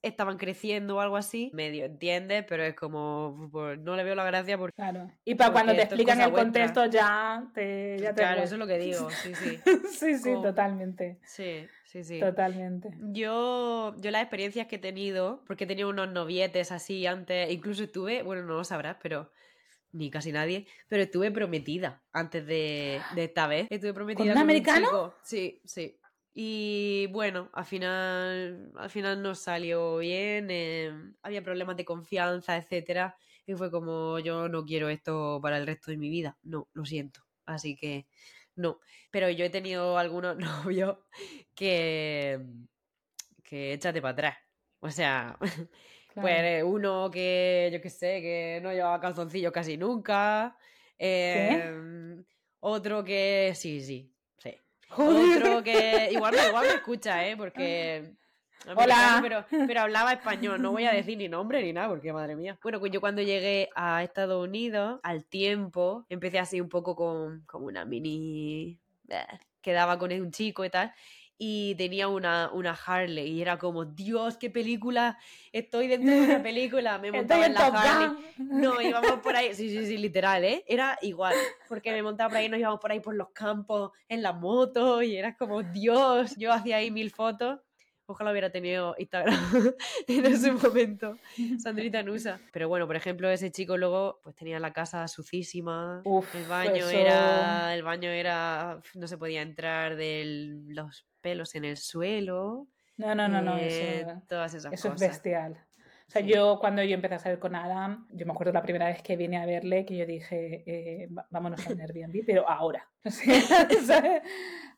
estaban creciendo o algo así. Medio entiendes, pero es como, pues, no le veo la gracia porque... Claro. Y para cuando te explican el vuestra. contexto ya te... Ya te Claro, eso es lo que digo, sí, sí. sí, sí, Como- totalmente. Sí, sí, sí. Totalmente. Yo, yo las experiencias que he tenido, porque he tenido unos novietes así antes, incluso estuve, bueno, no lo sabrás, pero ni casi nadie, pero estuve prometida antes de, de esta vez. Estuve prometida un americano? Sí, sí. Y bueno, al final, al final no salió bien, eh, había problemas de confianza, etcétera, y fue como yo no quiero esto para el resto de mi vida. No, lo siento. Así que no. Pero yo he tenido algunos novios que que échate para atrás. O sea, pues Claro. uno que, yo qué sé, que no llevaba calzoncillos casi nunca. em, Otro que, sí, sí. Joder. Otro que, igual, me- igual me escucha, ¿eh? Porque... Hola. pero hablaba español, no voy a decir ni nombre ni nada, porque madre mía. Bueno, pues yo cuando llegué a Estados Unidos, al tiempo, empecé así un poco con como una mini... eh, Quedaba con un chico y tal, y tenía una, una Harley, y era como, Dios, qué película, estoy dentro de una película, me montaba en la Harley. No, íbamos por ahí, sí, sí, sí, literal, ¿eh? Era igual, porque me montaba por ahí, nos íbamos por ahí por los campos, en la moto, y era como, Dios, yo hacía ahí mil fotos. Ojalá hubiera tenido Instagram en ese momento, Sandrita Nusa. Pero bueno, por ejemplo, ese chico luego pues tenía la casa sucísima, Uf, el baño eso- era, el baño era, no se podía entrar de los pelos en el suelo, No, no, no, no, eh, eso, todas esas eso es bestial. O sea, Sí. yo cuando yo empecé a salir con Adam, yo me acuerdo la primera vez que vine a verle que yo dije, eh, vámonos a un Airbnb, pero ahora. O.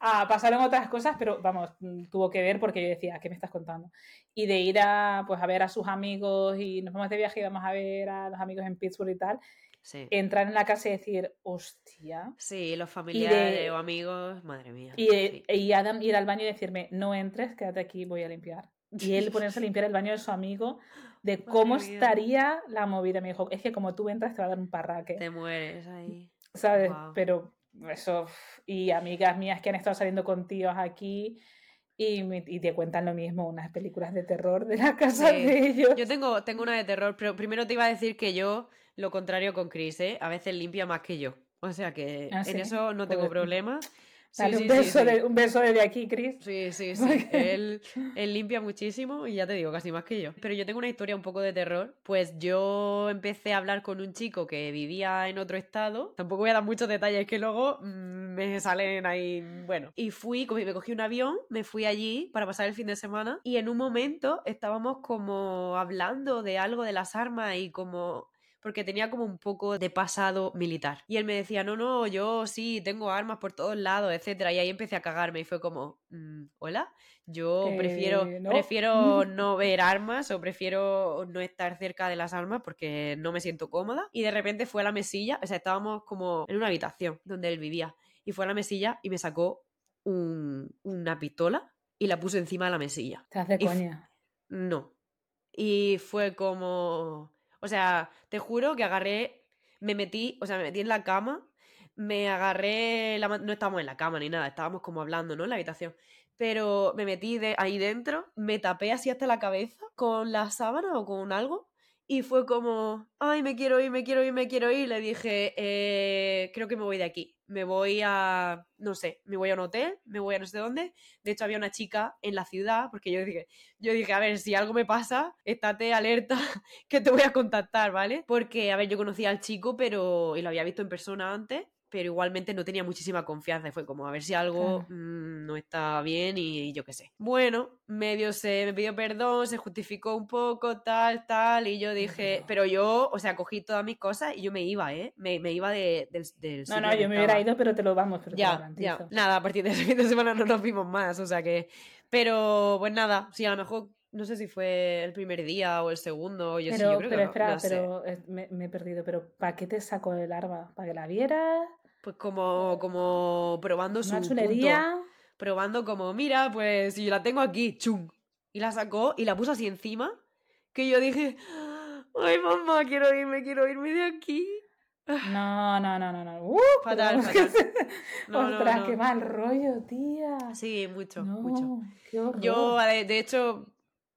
Ah, pasaron otras cosas, pero vamos, tuvo que ver porque yo decía, ¿qué me estás contando? Y de ir a, pues, a ver a sus amigos y nos vamos de viaje y vamos a ver a los amigos en Pittsburgh y tal, Sí. entrar en la casa y decir, hostia. Sí, los familiares de- o amigos, madre mía. Y, sí. y Adam ir al baño y decirme, no entres, quédate aquí, voy a limpiar. Y él ponerse a limpiar el baño de su amigo, de cómo estaría la movida. Me dijo, es que como tú entras te va a dar un parraque, Te mueres ahí. ¿sabes? Guau. Pero eso, y amigas mías que han estado saliendo con tíos aquí y, me- y te cuentan lo mismo, unas películas de terror de la casa Sí. de ellos. Yo tengo, tengo una de terror, pero primero te iba a decir que yo, lo contrario con Chris, ¿eh? A veces limpia más que yo. O sea que Ah, en ¿sí? eso no tengo Joder. problema. Sí, Dale sí, un, sí, beso sí. de- un beso desde aquí, Chris. Sí, sí, sí. Él, él limpia muchísimo y ya te digo, casi más que yo. Pero yo tengo una historia un poco de terror. Pues yo empecé a hablar con un chico que vivía en otro estado. Tampoco voy a dar muchos detalles que luego mm, me salen ahí. Bueno. Y fui, me cogí un avión, me fui allí para pasar el fin de semana. Y en un momento estábamos como hablando de algo de las armas y como porque tenía como un poco de pasado militar. Y él me decía, no, no, yo sí, tengo armas por todos lados, etcétera. Y ahí empecé a cagarme y fue como, "Mm, hola, yo Eh, prefiero, no. prefiero no ver armas o prefiero no estar cerca de las armas porque no me siento cómoda. Y de repente fue a la mesilla, o sea, estábamos como en una habitación donde él vivía. Y fue a la mesilla y me sacó un- una pistola y la puso encima de la mesilla. Te hace coña. No. Y fue como. O sea, te juro que agarré. Me metí, o sea, me metí en la cama. Me agarré. La... No estábamos en la cama ni nada, estábamos como hablando, ¿no? En la habitación. pero me metí de ahí dentro, me tapé así hasta la cabeza con la sábana o con algo y fue como, ay, me quiero ir, me quiero ir, me quiero ir. Le dije, eh, creo que me voy de aquí. Me voy a, no sé, me voy a un hotel, me voy a no sé dónde. De hecho, había una chica en la ciudad, porque yo dije, yo dije, a ver, si algo me pasa, estate alerta que te voy a contactar, ¿vale? Porque, a ver, yo conocía al chico, pero, y lo había visto en persona antes, pero igualmente no tenía muchísima confianza y fue como a ver si algo mm, no está bien y, yo qué sé. Bueno, medio se me pidió perdón, se justificó un poco, tal, tal, y yo dije, pero yo, o sea, cogí todas mis cosas y yo me iba, ¿eh? Me, iba de, del, del No, no, yo me hubiera ido, pero te lo vamos, pero ya, ya. Nada, a partir de ese fin de semana no nos vimos más, o sea que... Pero, pues nada, sí, a lo mejor no sé si fue el primer día o el segundo. Yo pero, sí, yo creo pero espera, pero me, me, he perdido. ¿Pero para qué te sacó el arma? ¿Para que la vieras? Pues como, como probando su chulería. Probando como, mira, pues si la tengo aquí, chung. Y la sacó y la puso así encima. Que yo dije, ay mamá, quiero irme, quiero irme de aquí. No, no, no, no, no. Uh, fatal, fatal. No, Ostras, qué mal rollo, tía. Sí, mucho, mucho. Yo, de, hecho,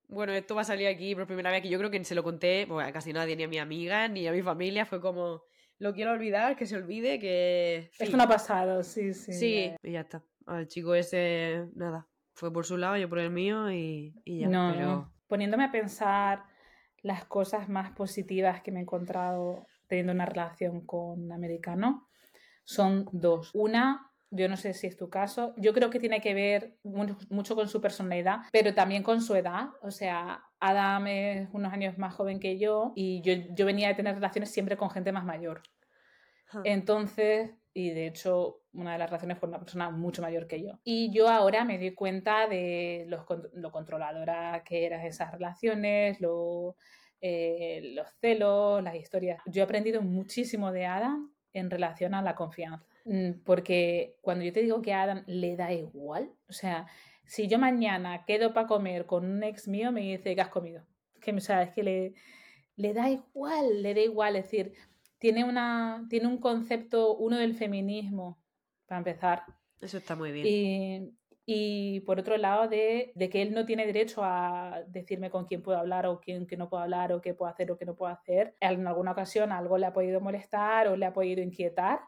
bueno, esto va a salir aquí por primera vez que yo creo que se lo conté bueno, a casi nadie, ni a mi amiga, ni a mi familia. Fue como, lo quiero olvidar, que se olvide, que... Esto no ha pasado, sí, sí. Sí, y ya está. Al chico ese, nada, fue por su lado, yo por el mío y, ya. No, pero... Poniéndome a pensar las cosas más positivas que me he encontrado teniendo una relación con un americano, son dos. Una, yo no sé si es tu caso, yo creo que tiene que ver mucho con su personalidad, pero también con su edad. O sea, Adam es unos años más joven que yo y yo, yo venía de tener relaciones siempre con gente más mayor. Entonces, y de hecho, una de las relaciones fue una persona mucho mayor que yo. Y yo ahora me di cuenta de lo controladora que eran esas relaciones, lo, eh, los celos, las historias. Yo he aprendido muchísimo de Adam en relación a la confianza. Mm, porque cuando yo te digo que a Adam le da igual, o sea, si yo mañana quedo para comer con un ex mío, me dice, ¿qué has comido? Que, o sea, es que le, da igual, le da igual. Decir, tiene, una, tiene un concepto, uno del feminismo, para empezar. Eso está muy bien. Y, por otro lado, de, que él no tiene derecho a decirme con quién puedo hablar o quién que no puedo hablar o qué puedo hacer o qué no puedo hacer. En alguna ocasión algo le ha podido molestar o le ha podido inquietar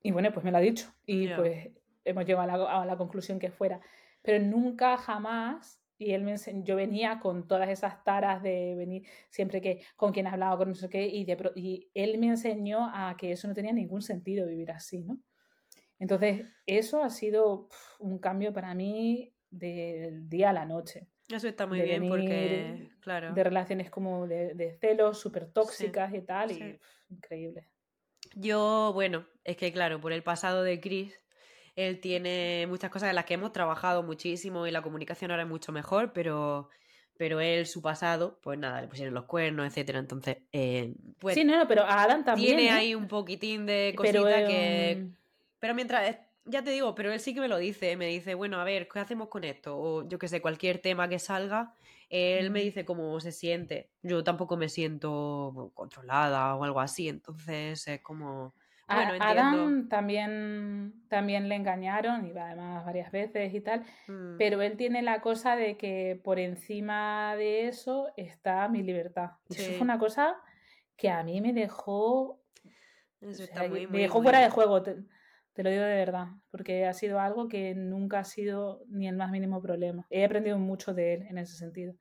y bueno, pues me lo ha dicho. Y pues hemos llegado a la, a la, conclusión que fuera. Pero nunca, jamás, y él me yo venía con todas esas taras de venir siempre que con quien hablaba, con no sé qué, y, y él me enseñó a que eso no tenía ningún sentido vivir así, ¿no? Entonces, eso ha sido un cambio para mí del día a la noche. Eso está muy bien porque, claro. De relaciones como de, de celos súper tóxicas y tal, y increíble. Yo, bueno, es que claro, por el pasado de Chris, él tiene muchas cosas en las que hemos trabajado muchísimo y la comunicación ahora es mucho mejor, pero, pero él, su pasado, pues nada, le pusieron los cuernos, etcétera. Entonces, eh, pues. Sí, no, pero Adam también. Tiene ¿eh? ahí un poquitín de cosita que. Pero mientras. Ya te digo, pero él sí que me lo dice, me dice, bueno, a ver, ¿qué hacemos con esto? O yo que sé, cualquier tema que salga, él me dice cómo se siente. Yo tampoco me siento controlada o algo así, entonces es como... Bueno, a Adam también, también le engañaron, y además varias veces y tal, mm. pero él tiene la cosa de que por encima de eso está mi libertad. Y eso fue una cosa que a mí me dejó... me dejó fuera de juego. Te lo digo de verdad, porque ha sido algo que nunca ha sido ni el más mínimo problema. He aprendido mucho de él en ese sentido.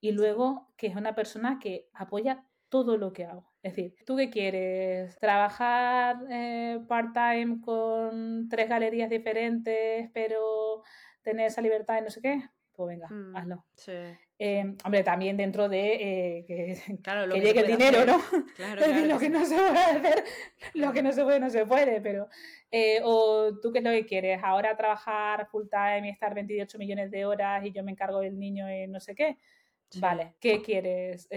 Y luego que es una persona que apoya todo lo que hago. Es decir, ¿tú qué quieres? ¿Trabajar eh, part-time con tres galerías diferentes, pero tener esa libertad y no sé qué? Pues venga, mm, hazlo. Sí. Eh, hombre, también dentro de eh, que, llegue el dinero, ¿no? Claro, lo que no se puede hacer, lo que no se puede, no se puede, pero... O tú qué es lo que quieres, ahora trabajar full time y estar 28 millones de horas y yo me encargo del niño y no sé qué. Vale, ¿qué quieres?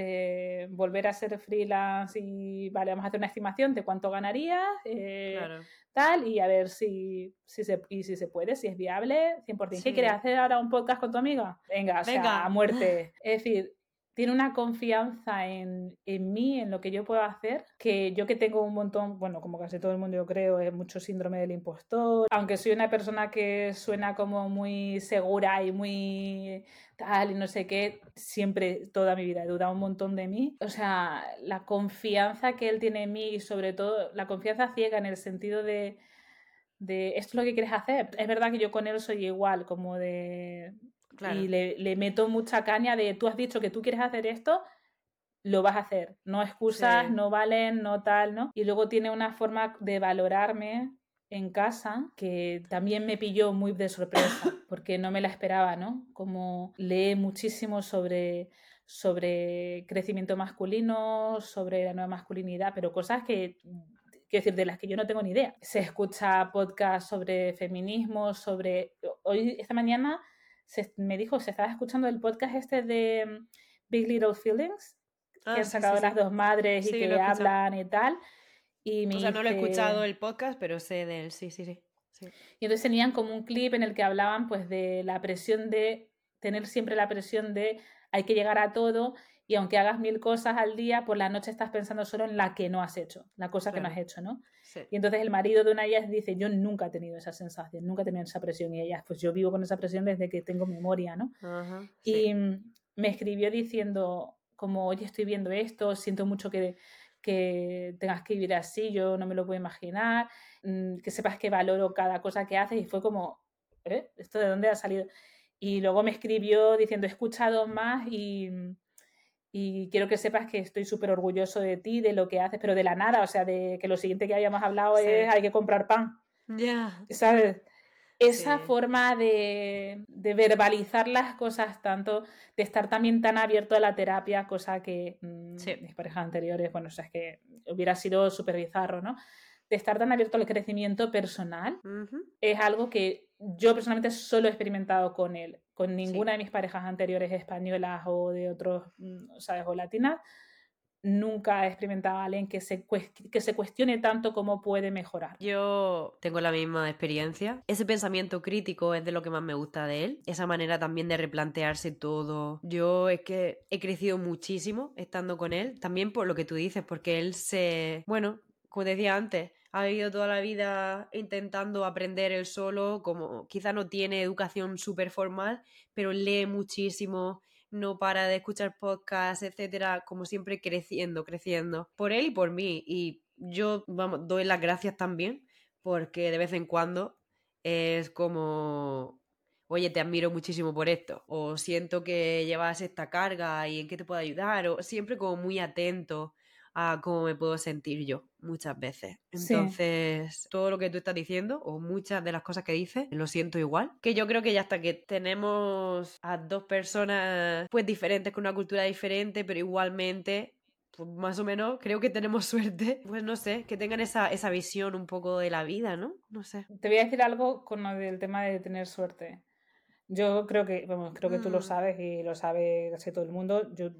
¿Volver a ser freelance y, vale, vamos a hacer una estimación de cuánto ganarías? claro tal, y a ver si, si, se, y si se puede, si es viable, 100%. ¿Qué quieres hacer ahora un podcast con tu amiga? Venga, o sea, a muerte. Es decir, tiene una confianza en, en, mí, en lo que yo puedo hacer, que yo que tengo un montón, bueno, como casi todo el mundo yo creo, es mucho síndrome del impostor, aunque soy una persona que suena como muy segura y muy tal y no sé qué, siempre toda mi vida he dudado un montón de mí. O sea, la confianza que él tiene en mí y sobre todo la confianza ciega en el sentido de de esto es lo que quieres hacer. Es verdad que yo con él soy igual, como de... Y le, le, meto mucha caña de tú has dicho que tú quieres hacer esto, lo vas a hacer. No excusas, no valen, no tal, ¿no? Y luego tiene una forma de valorarme en casa que también me pilló muy de sorpresa, porque no me la esperaba, ¿no? Como lee muchísimo sobre sobre crecimiento masculino, sobre la nueva masculinidad, pero cosas que quiero decir, de las que yo no tengo ni idea. Se escucha podcast sobre feminismo, sobre... Hoy, esta mañana, se, me dijo, se estaba escuchando el podcast este de mm, Big Little Feelings, que ah, han sacado las dos madres y que hablan y tal. Y o sea, no lo he escuchado el podcast, pero sé de él, sí, sí, sí, sí. Y entonces tenían como un clip en el que hablaban pues de la presión de tener siempre la presión de hay que llegar a todo y aunque hagas mil cosas al día, por la noche estás pensando solo en la que no has hecho, la cosa que no has hecho, ¿no? Y entonces el marido de una de ellas dice, yo nunca he tenido esa sensación, nunca he tenido esa presión. Y ella, pues yo vivo con esa presión desde que tengo memoria, ¿no? y me escribió diciendo, como, oye, estoy viendo esto, siento mucho que, que tengas que vivir así, yo no me lo puedo imaginar, mm, que sepas que valoro cada cosa que haces. Y fue como, ¿eh? ¿Esto de dónde ha salido? Y luego me escribió diciendo, he escuchado más y y quiero que sepas que estoy súper orgulloso de ti, de lo que haces, pero de la nada, o sea, de que lo siguiente que habíamos hablado es hay que comprar pan. Ya. ¿Sabes? Esa forma de, de, verbalizar las cosas tanto, de estar también tan abierto a la terapia, cosa que mm, mis parejas anteriores, bueno, o sea, es que hubiera sido súper bizarro, ¿no? De estar tan abierto al crecimiento personal es algo que yo personalmente solo he experimentado con él con ninguna de mis parejas anteriores españolas o de otros, mm, ¿sabes? O latinas, nunca he experimentado a alguien que se, que se cuestione tanto cómo puede mejorar. Yo tengo la misma experiencia. Ese pensamiento crítico es de lo que más me gusta de él. Esa manera también de replantearse todo. Yo es que he crecido muchísimo estando con él. También por lo que tú dices, porque él se... Bueno, como decía antes, ha vivido toda la vida intentando aprender él solo, como quizá no tiene educación súper formal, pero lee muchísimo, no para de escuchar podcasts, etcétera, como siempre creciendo, creciendo, por él y por mí. Y yo, doy las gracias también, porque de vez en cuando es como, oye, te admiro muchísimo por esto, o siento que llevas esta carga y en qué te puedo ayudar, o siempre como muy atento a cómo me puedo sentir yo muchas veces. Entonces, todo lo que tú estás diciendo, o muchas de las cosas que dices, lo siento igual. Que yo creo que ya hasta que tenemos a dos personas pues diferentes, con una cultura diferente, pero igualmente pues más o menos creo que tenemos suerte, pues no sé, que tengan esa, esa visión un poco de la vida, ¿no? No sé. Te voy a decir algo con el tema de tener suerte. Yo creo que, vamos, creo que tú lo mm. sabes y lo sabe casi todo el mundo. Yo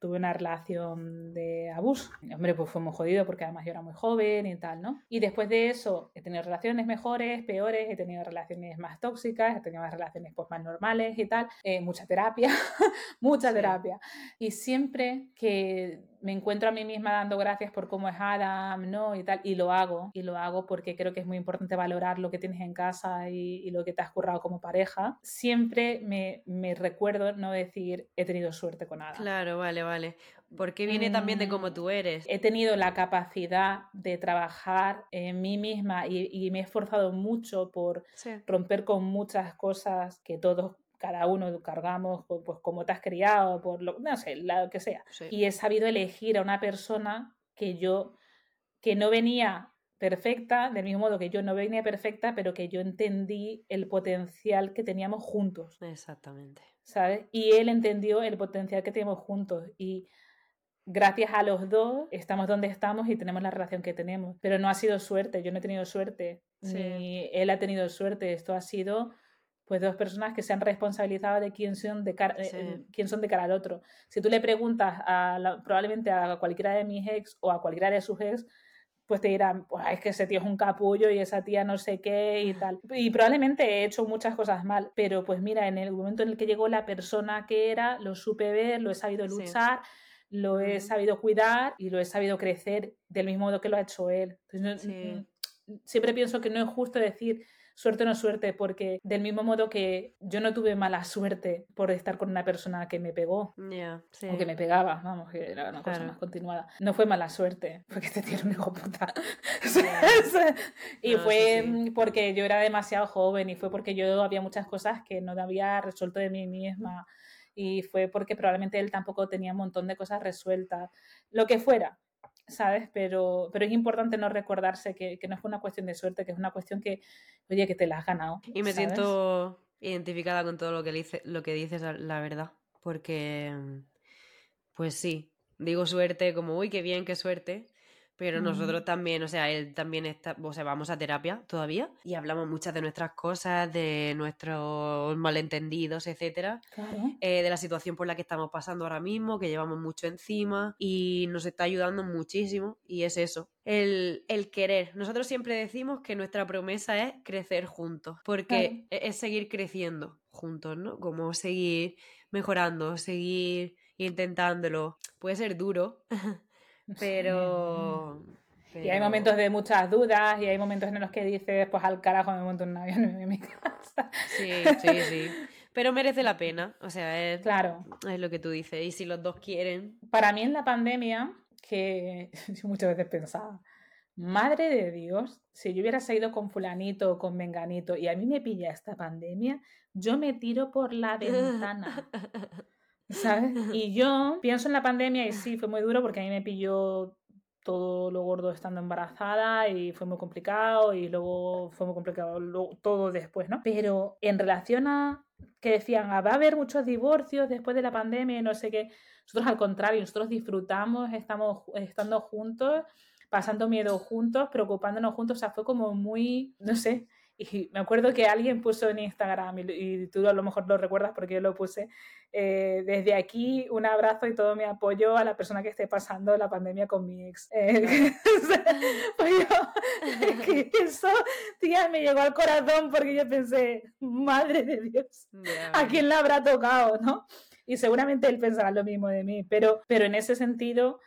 tuve una relación de abuso. Hombre, pues fue muy jodido porque además yo era muy joven y tal, ¿no? Y después de eso he tenido relaciones mejores, peores, he tenido relaciones más tóxicas, he tenido más relaciones pues, más normales y tal. Eh, mucha terapia, mucha terapia. Y siempre que me encuentro a mí misma dando gracias por cómo es Adam, ¿no? Y tal, y lo hago, y lo hago porque creo que es muy importante valorar lo que tienes en casa y, lo que te has currado como pareja. Siempre me, me, recuerdo no decir he tenido suerte con Adam. Claro, vale, vale. Porque viene también de cómo tú eres. He tenido la capacidad de trabajar en mí misma y, me he esforzado mucho por romper con muchas cosas que todos cada uno cargamos pues como te has criado, por lo, no sé, lo que sea. Y he sabido elegir a una persona que yo, que no venía perfecta, del mismo modo que yo no venía perfecta, pero que yo entendí el potencial que teníamos juntos. Exactamente. ¿Sabes? Y él entendió el potencial que teníamos juntos. Y gracias a los dos estamos donde estamos y tenemos la relación que tenemos. Pero no ha sido suerte, yo no he tenido suerte, ni él ha tenido suerte. Esto ha sido pues dos personas que se han responsabilizado de quién son de cara, eh, quién son de cara al otro. Si tú le preguntas a probablemente a cualquiera de mis ex o a cualquiera de sus ex, pues te dirán, pues es que ese tío es un capullo y esa tía no sé qué y tal. Y probablemente he hecho muchas cosas mal, pero pues mira, en el momento en el que llegó la persona que era, lo supe ver, lo he sabido luchar. Lo he sabido cuidar y lo he sabido crecer del mismo modo que lo ha hecho él. siempre pienso que no es justo decir, suerte o no suerte, porque del mismo modo que yo no tuve mala suerte por estar con una persona que me pegó o que me pegaba, vamos, que era una cosa más continuada. No fue mala suerte, porque te tiene un hijo puta. y fue porque yo era demasiado joven y fue porque yo había muchas cosas que no había resuelto de mí misma y fue porque probablemente él tampoco tenía un montón de cosas resueltas, lo que fuera. ¿Sabes? Pero, pero es importante no recordarse que, no es una cuestión de suerte, que es una cuestión que, oye, que te la has ganado. Y me siento identificada con todo lo que, dice, lo que dices, la verdad, porque, pues sí, digo suerte como, uy, qué bien, qué suerte, pero nosotros también, o sea, él también está, o sea, vamos a terapia todavía y hablamos muchas de nuestras cosas, de nuestros malentendidos, etcétera, eh, de la situación por la que estamos pasando ahora mismo, que llevamos mucho encima y nos está ayudando muchísimo y es eso, el, el querer. Nosotros siempre decimos que nuestra promesa es crecer juntos, porque e, es seguir creciendo juntos, ¿no? Como seguir mejorando, seguir intentándolo. Puede ser duro. Pero, Y hay momentos de muchas dudas y hay momentos en los que dices, pues al carajo me monto un avión en mi casa. Sí, sí, sí. Pero merece la pena, o sea, es, claro. es lo que tú dices. Y si los dos quieren... Para mí en la pandemia, que yo muchas veces pensaba, madre de Dios, si yo hubiera salido con fulanito o con menganito y a mí me pilla esta pandemia, yo me tiro por la ventana. ¿Sabes? Y yo pienso en la pandemia y sí, fue muy duro porque a mí me pilló todo lo gordo estando embarazada y fue muy complicado y luego fue muy complicado todo después, ¿no? Pero en relación a que decían, ah, va a haber muchos divorcios después de la pandemia y no sé qué, nosotros al contrario, nosotros disfrutamos, estamos estando juntos, pasando miedo juntos, preocupándonos juntos, o sea, fue como muy, no sé, y me acuerdo que alguien puso en Instagram, y, tú a lo mejor lo recuerdas porque yo lo puse, eh, desde aquí un abrazo y todo mi apoyo a la persona que esté pasando la pandemia con mi ex. Eh, pues yo, eso, tía, me llegó al corazón porque yo pensé, madre de Dios, ¿a quién le habrá tocado, no? Y seguramente él pensará lo mismo de mí, pero, pero en ese sentido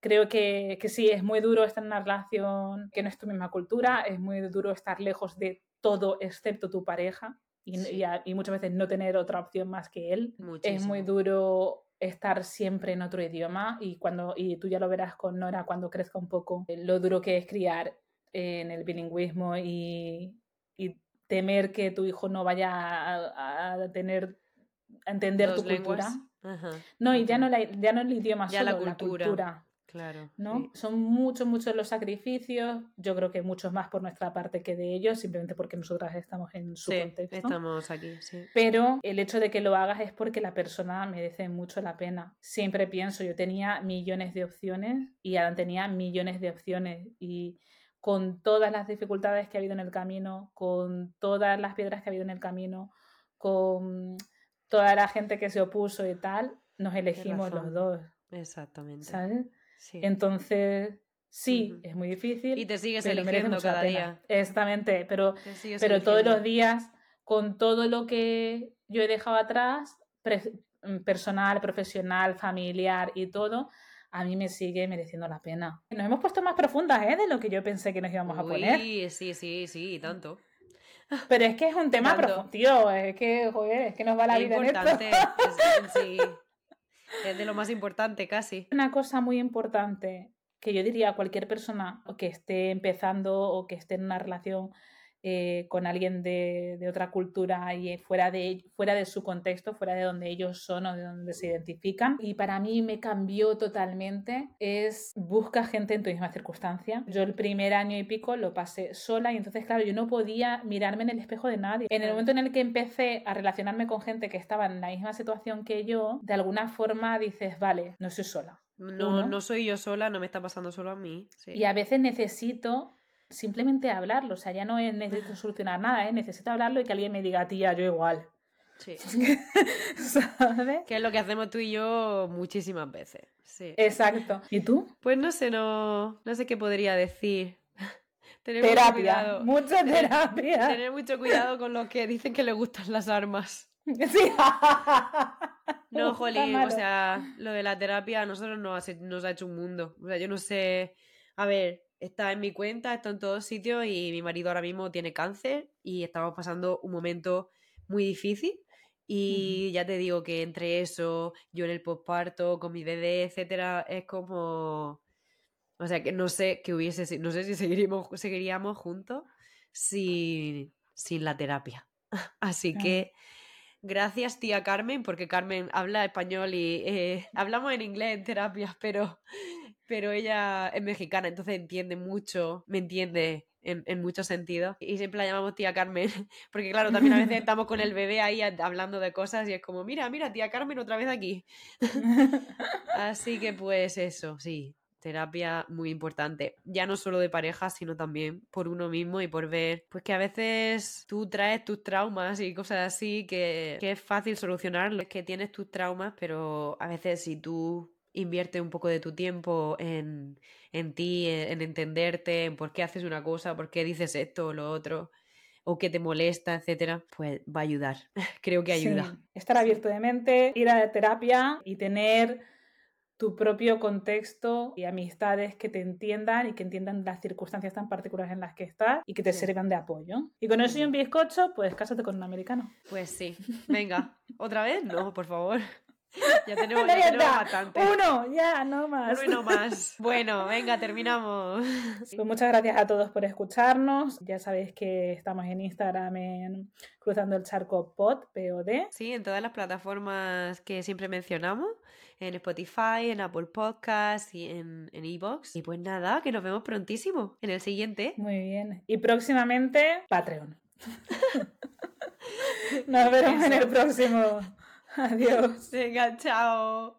creo que, que, sí, es muy duro estar en una relación que no es tu misma cultura, es muy duro estar lejos de todo excepto tu pareja y, y, muchas veces no tener otra opción más que él. Es muy duro estar siempre en otro idioma y cuando y tú ya lo verás con Nora cuando crezca un poco eh, lo duro que es criar en el bilingüismo y, y temer que tu hijo no vaya a, tener a entender tu cultura. No, y ya no, la, ya no el idioma, ya solo, la cultura. Claro. ¿no? Son muchos, muchos los sacrificios. Yo creo que muchos más por nuestra parte que de ellos, simplemente porque nosotras estamos en su sí, contexto. Estamos aquí, sí. Pero el hecho de que lo hagas es porque la persona merece mucho la pena. Siempre pienso, yo tenía millones de opciones y Adán tenía millones de opciones. Y con todas las dificultades que ha habido en el camino, con todas las piedras que ha habido en el camino, con toda la gente que se opuso y tal, nos elegimos los dos. Exactamente. ¿Sabes? Entonces, sí, es muy difícil. Y te sigues eligiendo cada día. Exactamente, pero, pero todos los días, con todo lo que yo he dejado atrás, mm, personal, profesional, familiar y todo, a mí me sigue mereciendo la pena. Nos hemos puesto más profundas ¿eh? de lo que yo pensé que nos íbamos a poner. Sí, sí, sí, sí, tanto. Pero es que es un tema profundo, tío, es que, joder, es que nos va la vida importante. sí. Es de lo más importante casi. Una cosa muy importante que yo diría a cualquier persona que esté empezando o que esté en una relación eh, con alguien de, otra cultura y fuera de, fuera de su contexto, fuera de donde ellos son o de donde se identifican. Y para mí me cambió totalmente es busca gente en tu misma circunstancia. Yo el primer año y pico lo pasé sola y entonces, claro, yo no podía mirarme en el espejo de nadie. En el momento en el que empecé a relacionarme con gente que estaba en la misma situación que yo, de alguna forma dices, vale, no soy sola. No, no soy yo sola, no me está pasando solo a mí. Y a veces necesito simplemente hablarlo. O sea, ya no es necesito solucionar nada, ¿eh? necesito hablarlo y que alguien me diga, tía, yo igual. Sí. ¿Sabes? Que es lo que hacemos tú y yo muchísimas veces. Sí. Exacto. ¿Y tú? Pues no sé, no, no sé qué podría decir. Tener mucho Terapia. cuidado. Mucha terapia. Tener mucho cuidado con los que dicen que les gustan las armas. Sí. No, jolín, o sea, lo de la terapia a nosotros nos ha hecho un mundo. O sea, yo no sé. A ver, está en mi cuenta, está en todos sitios y mi marido ahora mismo tiene cáncer y estamos pasando un momento muy difícil. Y ya te digo que entre eso, yo en el posparto, con mi bebé, etcétera, es como. O sea, que no sé qué hubiese No sé si seguiríamos, seguiríamos juntos sin, sin la terapia. Así Claro. que. Gracias, tía Carmen, porque Carmen habla español y eh, hablamos en inglés en terapias, pero, pero ella es mexicana, entonces entiende mucho, me entiende en, en muchos sentidos. Y siempre la llamamos tía Carmen, porque claro, también a veces estamos con el bebé ahí hablando de cosas y es como, mira, mira, tía Carmen otra vez aquí. Así que pues eso, sí, terapia muy importante. Ya no solo de pareja, sino también por uno mismo y por ver, pues que a veces tú traes tus traumas y cosas así que, que es fácil solucionarlo. Es que tienes tus traumas, pero a veces si tú inviertes un poco de tu tiempo en, en ti, en, en entenderte, en por qué haces una cosa, por qué dices esto o lo otro, o que te molesta, etcétera, pues va a ayudar. Creo que ayuda. Sí, Estar abierto de mente, ir a la terapia y tener tu propio contexto y amistades que te entiendan y que entiendan las circunstancias tan particulares en las que estás y que te Sí. sirvan de apoyo. Y con eso y un bizcocho, pues cásate con un americano. Pues sí. Venga, ¿otra vez? No, por favor. Ya tenemos, Ya tenemos bastante. Uno, ya, no más. Uno y no más. Bueno, venga, terminamos. Pues muchas gracias a todos por escucharnos. Ya sabéis que estamos en Instagram en Cruzando el Charco Pod, POD. Sí, en todas las plataformas que siempre mencionamos, en Spotify, en Apple Podcasts y en en Evox. y pues nada, que nos vemos prontísimo en el siguiente. Muy bien. Y próximamente, Patreon. Nos veremos en el próximo. Adiós. Venga, chao.